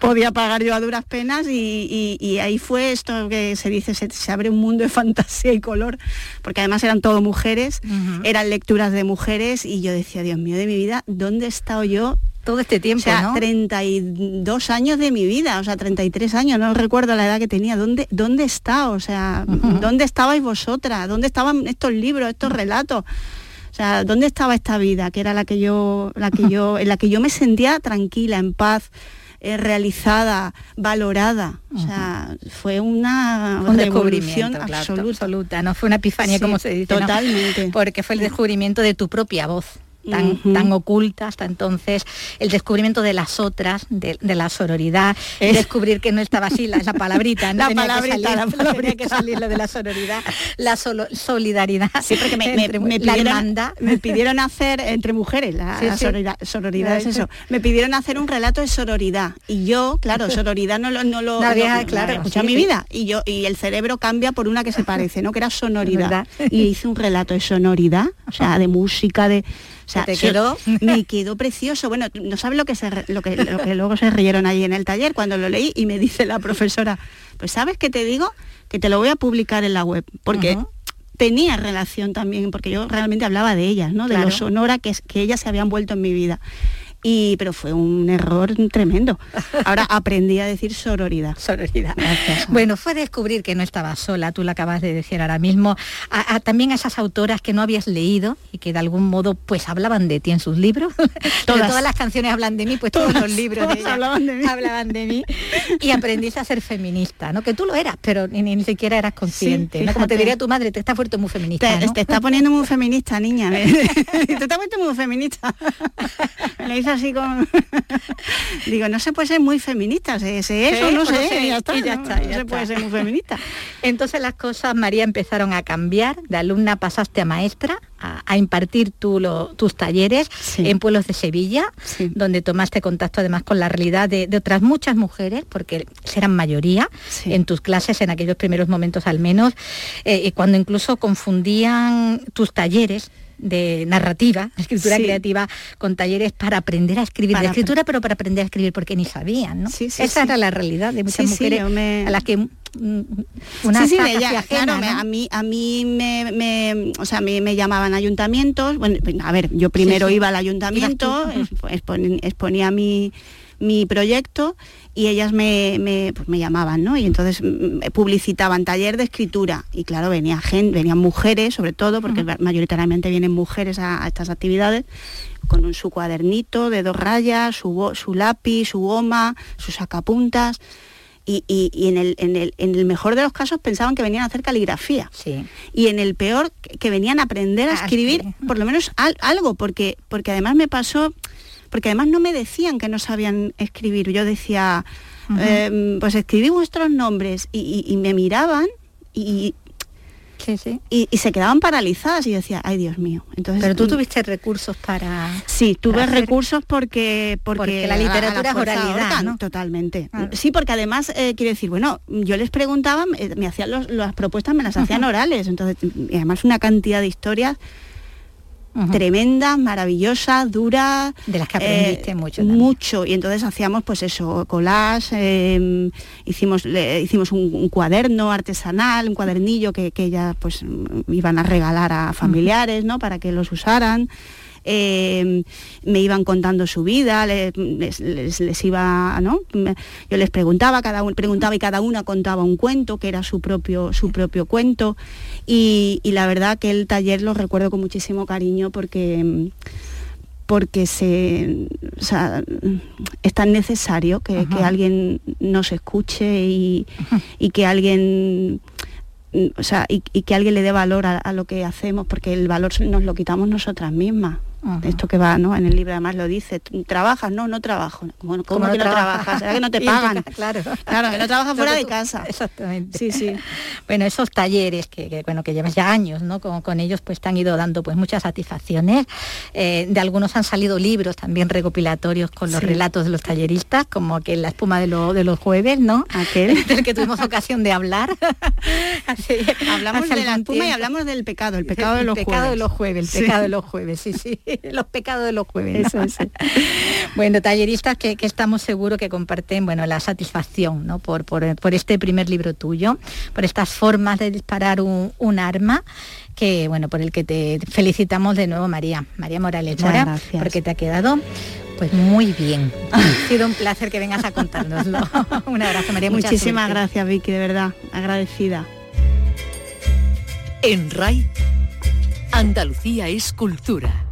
podía pagar yo a duras penas y y ahí fue esto que se dice, se, abre un mundo de fantasía y color, porque además eran todo mujeres, eran lecturas de mujeres y yo decía, Dios mío de mi vida, ¿dónde he estado yo todo este tiempo, o sea, 32 años de mi vida, o sea, 33 años, no recuerdo la edad que tenía. ¿Dónde, dónde está? O sea, ¿dónde estabais vosotras? ¿Dónde estaban estos libros, estos relatos? O sea, ¿dónde estaba esta vida que era la que yo, la que yo, en la que yo me sentía tranquila, en paz? Eh, realizada, valorada. O sea, fue una un descubrimiento absoluta. no fue una epifanía como se dice. Totalmente. Porque fue el descubrimiento de tu propia voz tan, tan oculta hasta entonces, el descubrimiento de las otras, de, la sororidad, descubrir que no estaba así la, esa palabrita, la palabrita, que la palabra que salir lo de la sororidad, la solidaridad, sí, porque me, me, pidieron, me pidieron hacer entre mujeres, la, sororidad, es eso, me pidieron hacer un relato de sororidad y yo, claro, sororidad no lo, no lo, claro, escucha mi vida y yo y el cerebro cambia por una que se parece, ¿no? Que era sonoridad. y hice un relato de sonoridad, o sea, de música, de sea, ¿Te quedó? me quedó precioso. Bueno, no sabes lo que, se, lo, que, lo que luego se rieron ahí en el taller cuando lo leí y me dice la profesora, pues sabes que te digo que te lo voy a publicar en la web, porque tenía relación también, porque yo realmente hablaba de ellas, ¿no? De lo sonora que, que ellas se habían vuelto en mi vida. Y, pero fue un error tremendo. Ahora aprendí a decir sororidad. Sororidad. Bueno, fue descubrir que no estaba sola, tú lo acabas de decir ahora mismo, a, también a esas autoras que no habías leído y que de algún modo pues hablaban de ti en sus libros. Todas, todas las canciones hablan de mí, pues todos los libros hablaban de mí. Hablaban de mí. Y aprendiste a ser feminista, ¿no? Que tú lo eras, pero ni, siquiera eras consciente. Como te diría tu madre, te está fuerte muy feminista. Te, está poniendo muy feminista, niña. te puesto muy feminista. Le hice así con... Digo, no se puede ser muy feminista, sé, eso, no sé, ya está, no, se puede ser muy feminista. Entonces las cosas, María, empezaron a cambiar, de alumna pasaste a maestra, a, impartir tus talleres en pueblos de Sevilla, donde tomaste contacto además con la realidad de, otras muchas mujeres, porque eran mayoría en tus clases en aquellos primeros momentos al menos, eh, cuando incluso confundían tus talleres de narrativa, escritura creativa, con talleres para aprender a escribir, de escritura, pero para aprender a escribir porque ni sabían, ¿no? Esa era la realidad de muchas mujeres a las que mm, una sí, claro, a mí a mí me, o sea, me, me, llamaban ayuntamientos bueno a ver yo primero iba al ayuntamiento exponía mi mi proyecto y ellas me, pues me, llamaban, ¿no? Y entonces mm, publicitaban taller de escritura y claro, venía gente, venían mujeres sobre todo, porque mayoritariamente vienen mujeres a, estas actividades, con un, su cuadernito de dos rayas, su, su lápiz, su goma, sus sacapuntas. Y, y, en, el, en, el, en, el, mejor de los casos pensaban que venían a hacer caligrafía. Sí. Y en el peor, que venían a aprender a escribir, por lo menos algo, porque, porque además me pasó porque además no me decían que no sabían escribir. Yo decía, em, pues escribí vuestros nombres y, me miraban y, Y, se quedaban paralizadas y yo decía, ay Dios mío. Entonces, Pero tú mm, tuviste recursos para... Sí, tuve recursos porque, porque... la literatura es oralidad, ¿no? Totalmente. Sí, porque además, eh, quiero decir, bueno, yo les preguntaba, me hacían las propuestas, me las hacían orales, entonces, y además una cantidad de historias tremendas, maravillosas, duras. De las que aprendiste eh, mucho. Mucho. Y entonces hacíamos pues eso, collage, em, hicimos, hicimos un, cuaderno artesanal, un cuadernillo que, que ellas pues iban a regalar a familiares, ¿no? Para que los usaran. Em, me iban contando su vida, les, les, iba, ¿no? Yo les preguntaba, cada uno preguntaba y cada una contaba un cuento, que era su propio, su propio cuento. Y, la verdad que el taller lo recuerdo con muchísimo cariño porque porque se, es tan necesario que, alguien nos escuche y, que alguien o sea, y, que alguien le dé valor a, lo que hacemos, porque el valor nos lo quitamos nosotras mismas. Esto que va, ¿no? En el libro además lo dice, ¿trabajas? No, no trabajo. ¿Cómo, que no trabajas? ¿Será que no te pagan? claro. Claro, que no trabajas fuera de casa. Exactamente. Sí, sí. Bueno, esos talleres que, bueno, que llevas ya años, ¿no? Con, ellos pues te han ido dando pues muchas satisfacciones. Eh, de algunos han salido libros también recopilatorios con los relatos de los talleristas, como que La espuma de, de los jueves, ¿no? Aquel. del que tuvimos ocasión de hablar. hablamos de la espuma y hablamos del pecado, el pecado de los el pecado de los jueves, el pecado de los jueves, sí, sí. los pecados de los jueves. bueno, talleristas que, estamos seguros que comparten bueno, la satisfacción ¿no? por, por, este primer libro tuyo, por estas formas de disparar un, arma que bueno por el que te felicitamos de nuevo María María Morales Mora porque te ha quedado pues muy bien. Ha sido un placer que vengas a contárnoslo. Un abrazo María muchísimas gracias Vicky de verdad agradecida. En RAI Andalucía es cultura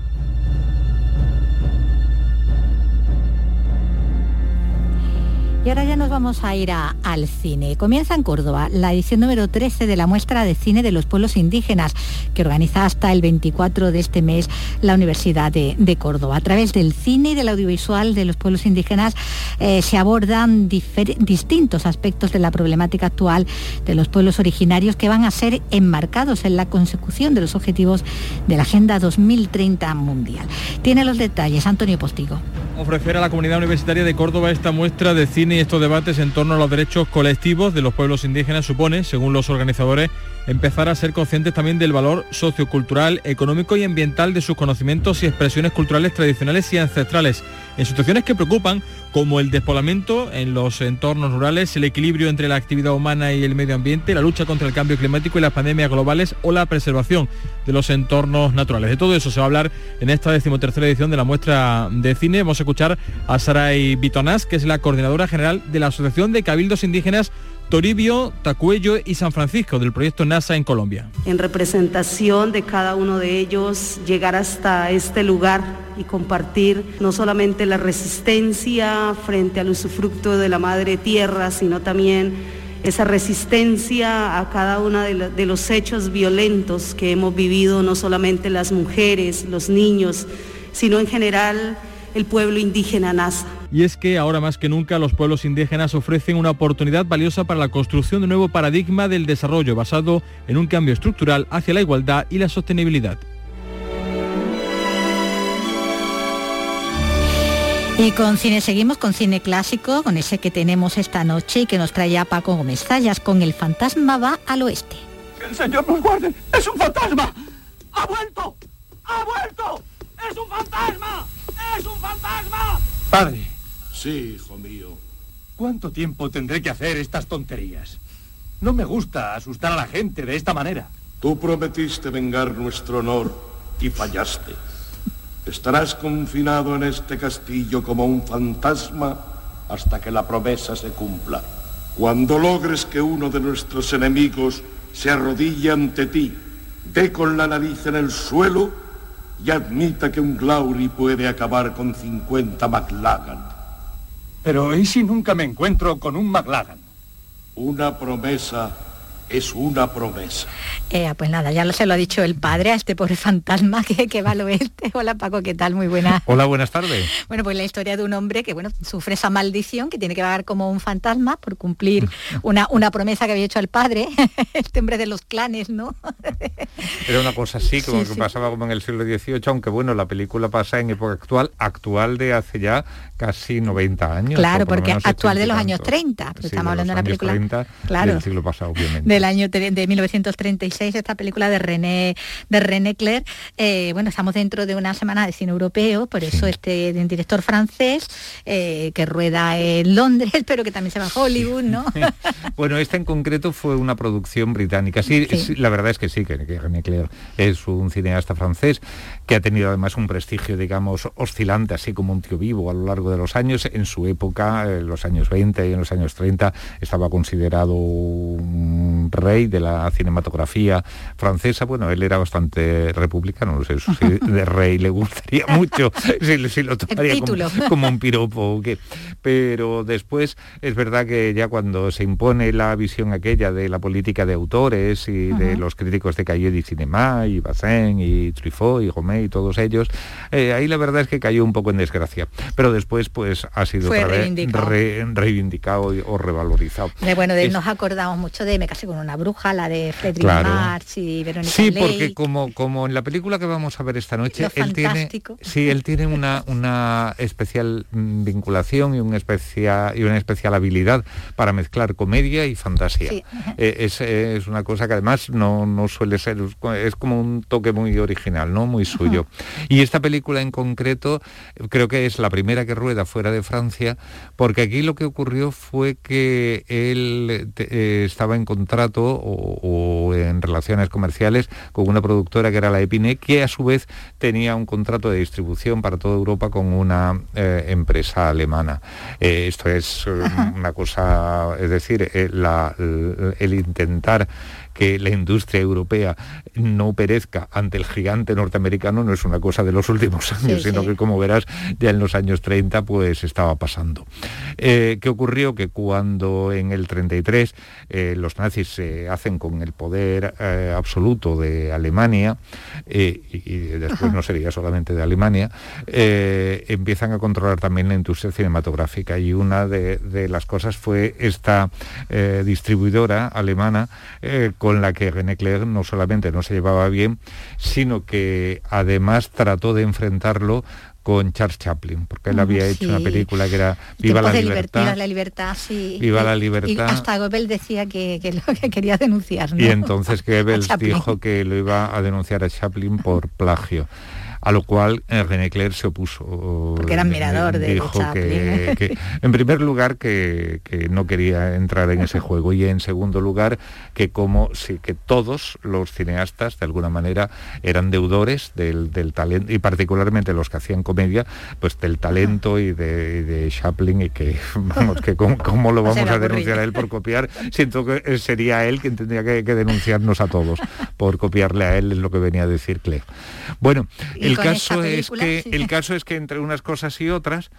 Y ahora ya nos vamos a ir al cine. Comienza en Córdoba la edición número 13 de la muestra de cine de los pueblos indígenas que organiza hasta el 24 de este mes la Universidad de, Córdoba. A través del cine y del audiovisual de los pueblos indígenas eh, se abordan distintos aspectos de la problemática actual de los pueblos originarios que van a ser enmarcados en la consecución de los objetivos de la Agenda 2030 Mundial. Tiene los detalles Antonio Postigo. Ofrecer a la comunidad universitaria de Córdoba esta muestra de cine y estos debates en torno a los derechos colectivos de los pueblos indígenas supone, según los organizadores, empezar a ser conscientes también del valor sociocultural, económico y ambiental de sus conocimientos y expresiones culturales tradicionales y ancestrales, en situaciones que preocupan como el despoblamiento en los entornos rurales, el equilibrio entre la actividad humana y el medio ambiente, la lucha contra el cambio climático y las pandemias globales o la preservación de los entornos naturales. De todo eso se va a hablar en esta decimotercera edición de la muestra de cine. Vamos a escuchar a Saray Bitonás, que es la coordinadora general de la Asociación de Cabildos Indígenas Toribio, Tacuello y San Francisco del proyecto NASA en Colombia. En representación de cada uno de ellos, llegar hasta este lugar y compartir no solamente la resistencia frente al usufructo de la madre tierra, sino también esa resistencia a cada uno de los hechos violentos que hemos vivido, no solamente las mujeres, los niños, sino en general el pueblo indígena NASA. Y es que ahora más que nunca los pueblos indígenas ofrecen una oportunidad valiosa para la construcción de un nuevo paradigma del desarrollo basado en un cambio estructural hacia la igualdad y la sostenibilidad. Y con cine seguimos, con cine clásico, con ese que tenemos esta noche y que nos trae a Paco Gómez con El fantasma va al oeste. el Señor nos guarde, es un fantasma. ¡Ha vuelto! ¡Ha vuelto! ¡Es un fantasma! ¡Es un fantasma! Padre. Sí, hijo mío. ¿Cuánto tiempo tendré que hacer estas tonterías? No me gusta asustar a la gente de esta manera. Tú prometiste vengar nuestro honor y fallaste. Estarás confinado en este castillo como un fantasma hasta que la promesa se cumpla. Cuando logres que uno de nuestros enemigos se arrodille ante ti, dé con la nariz en el suelo y admita que un Glauri puede acabar con 50 McLagan. Pero ¿y si nunca me encuentro con un McLagan? Una promesa es una promesa. Eh, pues nada, ya lo se lo ha dicho el padre a este pobre fantasma que, que va al oeste. Hola Paco, ¿qué tal? Muy buena. Hola, buenas tardes. Bueno, pues la historia de un hombre que bueno, sufre esa maldición, que tiene que vagar como un fantasma por cumplir una, una promesa que había hecho al padre, este hombre de los clanes, ¿no? Era una cosa así, como que pasaba como en el siglo XVIII, aunque bueno, la película pasa en época actual, actual de hace ya casi 90 años. Claro, porque actual de los años 30, estamos hablando de una película claro, del siglo pasado, obviamente. Del año de 1936, esta película de René de René Clair. Eh, bueno, estamos dentro de una semana de cine europeo, por eso este director francés que rueda en Londres, pero que también se va a Hollywood, ¿no? bueno, esta en concreto fue una producción británica. Sí, la verdad es que sí, que, René Clair es un cineasta francés que ha tenido además un prestigio, digamos, oscilante, así como un tío vivo a lo largo de los años. En su época, en los años 20 y en los años 30, estaba considerado un rey de la cinematografía francesa. Bueno, él era bastante republicano, no sé si de rey le gustaría mucho, si, lo tomaría como, un piropo qué. Pero después es verdad que ya cuando se impone la visión aquella de la política de autores y de los críticos de Cahiers y Cinema y Bassin y Truffaut y Gomé y todos ellos, eh, ahí la verdad es que cayó un poco en desgracia. Pero después pues ha sido otra reivindicado. o revalorizado. bueno, de él nos acordamos mucho de Me casé con una bruja, la de Frederick March y Verónica Sí, porque como, como en la película que vamos a ver esta noche, él tiene, sí, él tiene una, una especial vinculación y, un especial, y una especial habilidad para mezclar comedia y fantasía. Eh, es, es, una cosa que además no, no suele ser, es como un toque muy original, ¿no? Muy suyo. Y esta película en concreto creo que es la primera que rueda fuera de Francia, porque aquí lo que ocurrió fue que él eh, estaba en contrato o, en relaciones comerciales con una productora que era la Epine, que a su vez tenía un contrato de distribución para toda Europa con una eh, empresa alemana. Eh, esto es una cosa, es decir, el intentar que la industria europea no perezca ante el gigante norteamericano no es una cosa de los últimos años, sino que como verás ya en los años 30 pues estaba pasando. Eh, ¿Qué ocurrió? Que cuando en el 33 eh, los nazis se hacen con el poder eh, absoluto de Alemania, y, después no sería solamente de Alemania, empiezan a controlar también la industria cinematográfica y una de, las cosas fue esta distribuidora alemana con la que René Clair no solamente no se llevaba bien, sino que además trató de enfrentarlo con Charles Chaplin, porque él había hecho una película que era Viva la libertad. Viva la libertad, sí. Viva la libertad. Y hasta Goebbels decía que, lo que quería denunciar. Y entonces Goebbels dijo que lo iba a denunciar a Chaplin por plagio a lo cual eh, René Clair se opuso. Porque era admirador de, dijo que, en primer lugar, que, no quería entrar en ese juego y en segundo lugar, que como que todos los cineastas, de alguna manera, eran deudores del, talento, y particularmente los que hacían comedia, pues del talento y de, Chaplin y que, vamos, que cómo, lo vamos a denunciar a él por copiar, siento que sería él quien tendría que, denunciarnos a todos por copiarle a él, es lo que venía a decir Claire. Bueno, el caso, es que, el caso es que entre unas cosas y otras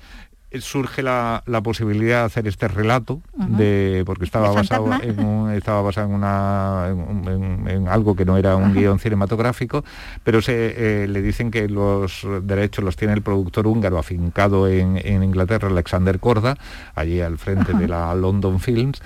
eh, surge la, posibilidad de hacer este relato de porque estaba basado en estaba basado en una en, algo que no era un guion cinematográfico pero se eh, le dicen que los derechos los tiene el productor húngaro afincado en, Inglaterra Alexander Korda allí al frente de la London Films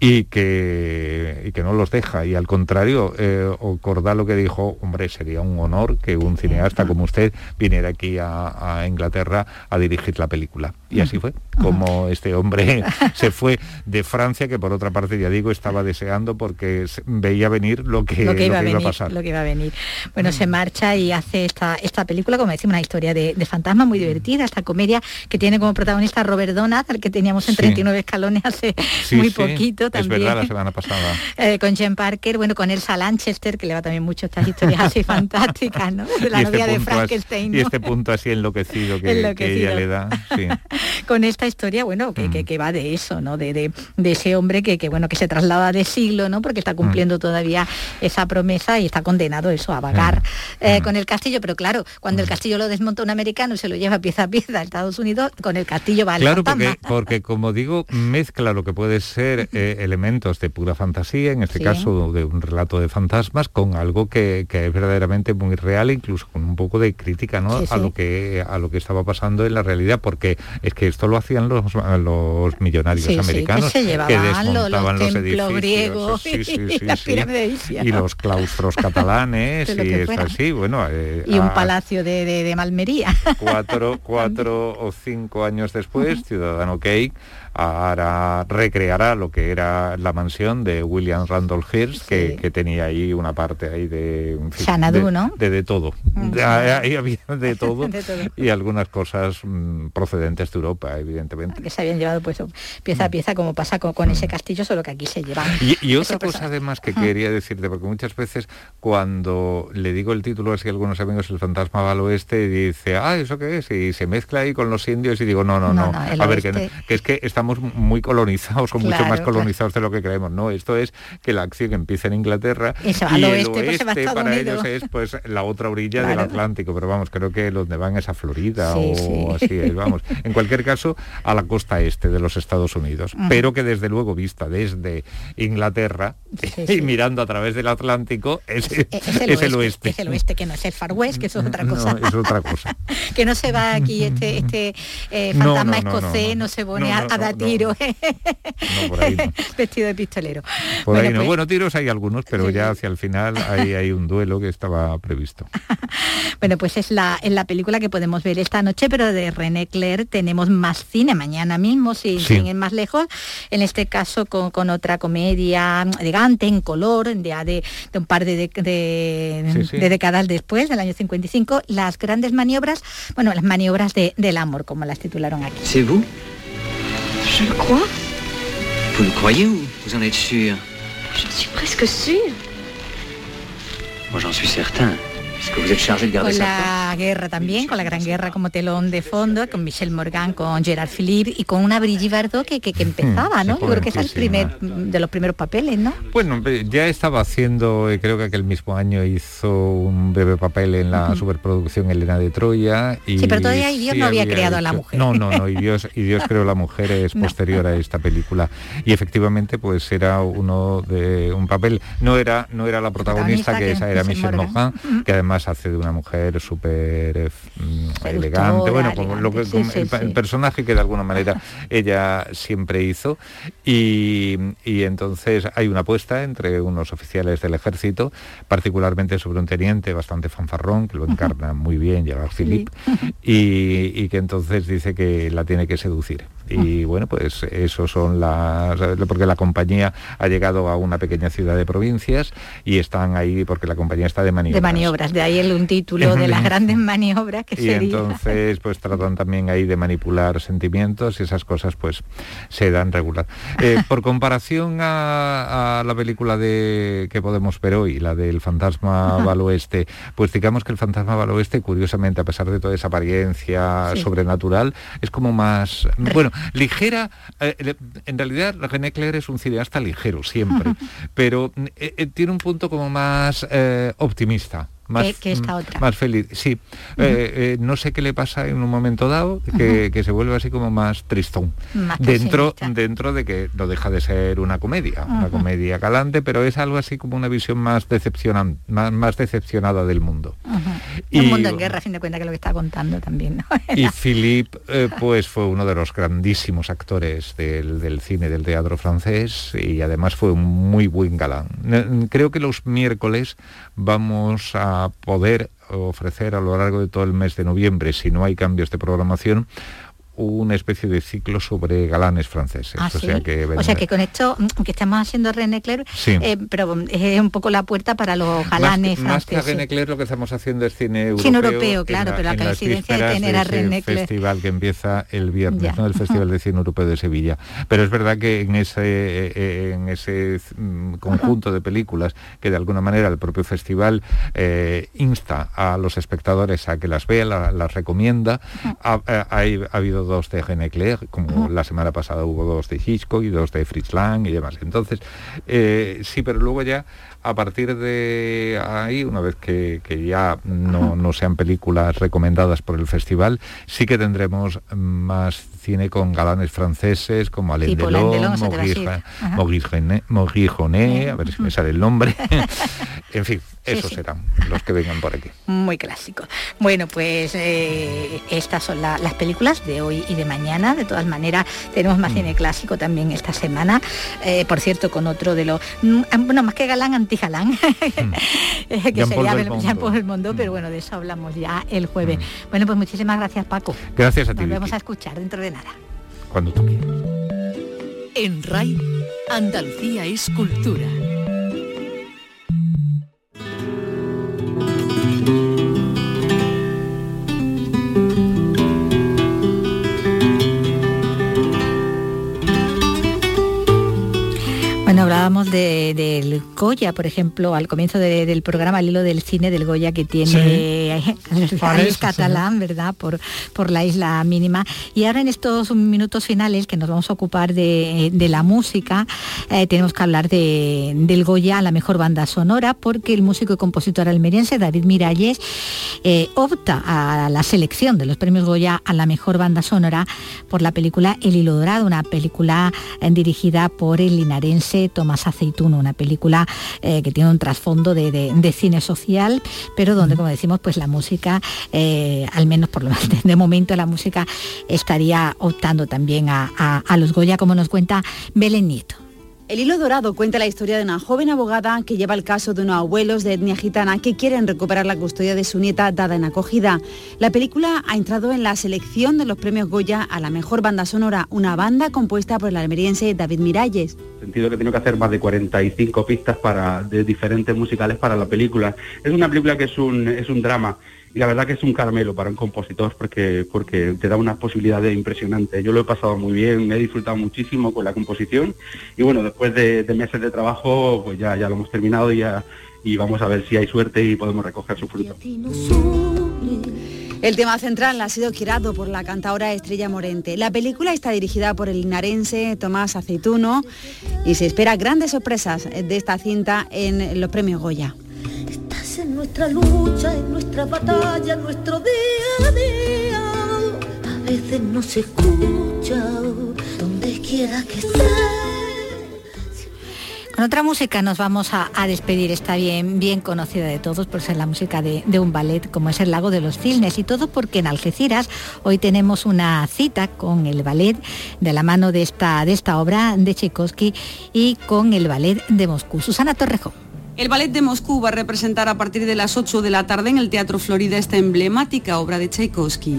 y que, que no los deja. Y al contrario, eh, lo que dijo, hombre, sería un honor que un cineasta como usted viniera aquí a, Inglaterra a dirigir la película. Y así fue, como este hombre se fue de Francia, que por otra parte, ya digo, estaba deseando porque veía venir lo que, iba, a pasar. Lo que iba a venir. Bueno, se marcha y hace esta, esta película, como decimos, una historia de, fantasma muy divertida, esta comedia que tiene como protagonista Robert Donat, al que teníamos en 39 escalones hace muy poquito también. Es verdad, la semana pasada. Eh, con Jen Parker, bueno, con Elsa Lanchester, que le va también mucho estas historias así fantásticas, ¿no? De la novia de Frankenstein. Y este punto así enloquecido que, ella le da. con esta historia, bueno, que, que, mm. va de eso, ¿no? De, de, ese hombre que, que, bueno, que se traslada de siglo, ¿no? Porque está cumpliendo mm. todavía esa promesa y está condenado eso, a vagar mm. Eh, con el castillo. Pero claro, cuando el castillo lo desmonta un americano y se lo lleva pieza a pieza a Estados Unidos, con el castillo va Claro, porque, porque como digo, mezcla lo que puede ser eh, elementos de pura fantasía, en este caso de un relato de fantasmas, con algo que, es verdaderamente muy real, incluso con un poco de crítica ¿no? a lo que a lo que estaba pasando en la realidad, porque es que esto lo hacían los, los millonarios americanos que, desmontaban los, edificios. griegos y, los claustros catalanes y es así, bueno. Eh, y un palacio de, de, Malmería. Cuatro, cuatro o cinco años después, Ciudadano Cake ahora recreará lo que era la mansión de William Randolph Hearst, que, tenía ahí una parte ahí de... de, de, todo. Mm. ahí había de todo, y algunas cosas mm, procedentes de Europa, evidentemente. Que se habían llevado pues pieza a mm. pieza, como pasa con, ese castillo, solo que aquí se lleva. Y, otra cosa además que quería decirte, porque muchas veces cuando le digo el título así a algunos amigos, El fantasma va al oeste, y dice, ah, ¿eso qué es? Y se mezcla ahí con los indios y digo, no, no, no. a ver, que, es que estamos muy colonizados o mucho más colonizados de lo que creemos. No, esto es que la acción empieza en Inglaterra y, el oeste, pues, para ellos es pues la otra orilla del Atlántico, pero vamos, creo que donde van es a Florida o así es, vamos. En cualquier caso, a la costa este de los Estados Unidos, pero que desde luego vista desde Inglaterra y mirando a través del Atlántico es, el, oeste, Es el oeste, que no es el Far West, que eso es otra cosa. es otra cosa. que no se va aquí este, este eh, fantasma escocés, no, se pone a, tiro. Vestido de pistolero. bueno, pues- bueno, tiros hay algunos, pero ya hacia el final hay, hay un duelo que estaba previsto. bueno, pues es la, en la película que podemos ver esta noche, pero de René Clair tenemos más cine mañana mismo, sin, ir más lejos. En este caso con, otra comedia elegante, en color, de, de, un par de, de, décadas después, del año 55, las grandes maniobras, bueno, las maniobras del amor, como las titularon aquí. Je le crois. Vous le croyez ou vous en êtes sûr? Je suis presque sûre. Moi j'en suis certain. Con la guerra también, con la Gran Guerra como telón de fondo, con Michel Morgan, con Gerard Philippe y con una Brigitte Bardot que, que, empezaba, ¿no? Yo creo que es el primer de los primeros papeles, ¿no? Bueno, ya estaba haciendo, eh, creo que aquel mismo año hizo un breve papel en la superproducción Elena de Troya. Y sí, pero todavía Dios no había, creado a la mujer. No, no, no, y Dios, y Dios creó la mujer es posterior a esta película. Y efectivamente, pues era uno de un papel, no era, no era la protagonista, que, esa era Michelle Morgan, que además hace de una mujer súper eh, elegante, bueno, como lo que, el, personaje que de alguna manera ella siempre hizo. Y, y entonces hay una apuesta entre unos oficiales del ejército, particularmente sobre un teniente bastante fanfarrón, que lo encarna muy bien, Gerard Philippe, y, y que entonces dice que la tiene que seducir y bueno pues eso son las porque la compañía ha llegado a una pequeña ciudad de provincias y están ahí porque la compañía está de maniobras. De maniobras de ahí el un título de las grandes maniobras que y entonces pues tratan también ahí de manipular sentimientos y esas cosas pues se dan regular. Eh, por comparación a, la película de que podemos ver hoy la del fantasma al oeste pues digamos que el fantasma al oeste curiosamente a pesar de toda esa apariencia sobrenatural es como más bueno ligera, eh, en realidad René Clair es un cineasta ligero siempre, pero eh, eh, tiene un punto como más optimista más, que, esta otra. más feliz. Sí, eh, eh, no sé qué le pasa en un momento dado, que, se vuelve así como más tristón. dentro, dentro de que no deja de ser una comedia, una comedia galante, pero es algo así como una visión más decepcionante, más, decepcionada del mundo. y, Un mundo en guerra, a fin de cuentas, que lo que está contando también. y Philippe, eh, pues fue uno de los grandísimos actores del, del cine, del teatro francés, y además fue un muy buen galán. Creo que los miércoles vamos a poder ofrecer a lo largo de todo el mes de noviembre, si no hay cambios de programación, una especie de ciclo sobre galanes franceses. Ah, o, sea que, o, sea que, con esto que estamos haciendo René Clair, eh, pero es un poco la puerta para los galanes más franceses. Más que René Clair lo que estamos haciendo es cine europeo. Cine europeo, claro, pero la coincidencia de tener a René Clair. festival que empieza el viernes, ¿no? el Festival de Cine Europeo de Sevilla. Pero es verdad que en ese, eh, eh, en ese mm, conjunto de películas que de alguna manera el propio festival insta a los espectadores a que las vean, las recomienda, ha, ha habido dos de René Clair, como la semana pasada hubo dos de Hitchcock y dos de Fritz Lang y demás. Entonces, eh, sí, pero luego ya a partir de ahí, una vez que, ya no, no, sean películas recomendadas por el festival, sí que tendremos más cine con galanes franceses como Alain Delon, Maurice Jonet, a ver si me sale el nombre. en fin, esos serán los que vengan por aquí. Muy clásico. Bueno, pues eh, estas son las películas de hoy y de mañana. De todas maneras, tenemos más mm. cine clásico también esta semana. Eh, por cierto, con otro de los... Mm, bueno, más que galán, antigalán, mm. que sería Jean-Paul el Mundo, pero bueno, de eso hablamos ya el jueves. Bueno, pues muchísimas gracias, Paco. Gracias a ti. Nos vamos a escuchar dentro de nada. Cuando tú quieras. En RAI, Andalucía es cultura. Hablábamos del Goya, por ejemplo, al comienzo del programa, al hilo del cine del Goya que tiene el catalán, ¿verdad? Por, por la isla mínima. Y ahora en estos minutos finales que nos vamos a ocupar de, la música, eh, tenemos que hablar del Goya, la mejor banda sonora, porque el músico y compositor almeriense David Miralles eh, opta a la selección de los premios Goya a la mejor banda sonora por la película El Hilo Dorado, una película eh, dirigida por el linarense Tomás Aceituno, una película eh, que tiene un trasfondo de, cine social, pero donde, como decimos, pues la música, eh, al menos por lo menos de momento, la música estaría optando también a, a los Goya, como nos cuenta Belén Nieto. El hilo dorado cuenta la historia de una joven abogada que lleva el caso de unos abuelos de etnia gitana que quieren recuperar la custodia de su nieta dada en acogida. La película ha entrado en la selección de los premios Goya a la mejor banda sonora, una banda compuesta por el almeriense David Miralles. Sentido que tiene que hacer más de 45 pistas para, de diferentes musicales para la película. Es una película que es un, es un drama y la verdad que es un caramelo para un compositor porque, porque te da unas posibilidades impresionantes. Yo lo he pasado muy bien, me he disfrutado muchísimo con la composición y bueno, después de, meses de trabajo pues ya, ya lo hemos terminado y ya, y vamos a ver si hay suerte y podemos recoger su fruto. El tema central ha sido girado por la cantadora Estrella Morente. La película está dirigida por el linarense Tomás Aceituno y se espera grandes sorpresas de esta cinta en los premios Goya. Estás en nuestra lucha, en nuestra batalla, en nuestro día a día. A veces no se escucha, donde quiera que estés. Con otra música nos vamos a, despedir, está bien, bien conocida de todos por ser la música de, un ballet como es el Lago de los Cisnes y todo porque en Algeciras hoy tenemos una cita con el ballet de la mano de esta, de esta obra de Tchaikovsky y con el ballet de Moscú. Susana Torrejón. El Ballet de Moscú va a representar a partir de las 8 de la tarde en el Teatro Florida esta emblemática obra de Tchaikovsky.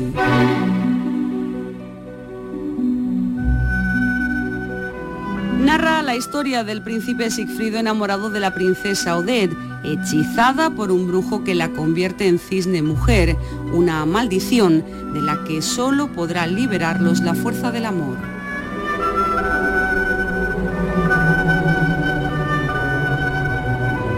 Narra la historia del príncipe Sigfrido enamorado de la princesa Odette, hechizada por un brujo que la convierte en cisne mujer, una maldición de la que solo podrá liberarlos la fuerza del amor.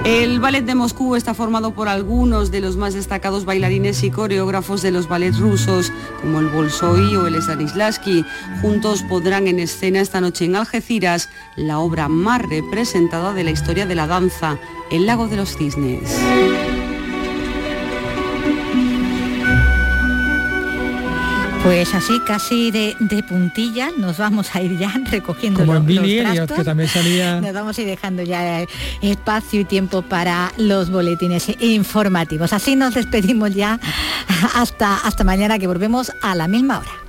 El ballet de Moscú está formado por algunos de los más destacados bailarines y coreógrafos de los ballets rusos, como el Bolshoi o el Stanislavski. Juntos podrán en escena esta noche en Algeciras la obra más representada de la historia de la danza, El lago de los cisnes. Pues así, casi de, puntilla, nos vamos a ir ya recogiendo Como los, en que también salía... Nos vamos a ir dejando ya espacio y tiempo para los boletines informativos. Así nos despedimos ya hasta, hasta mañana, que volvemos a la misma hora.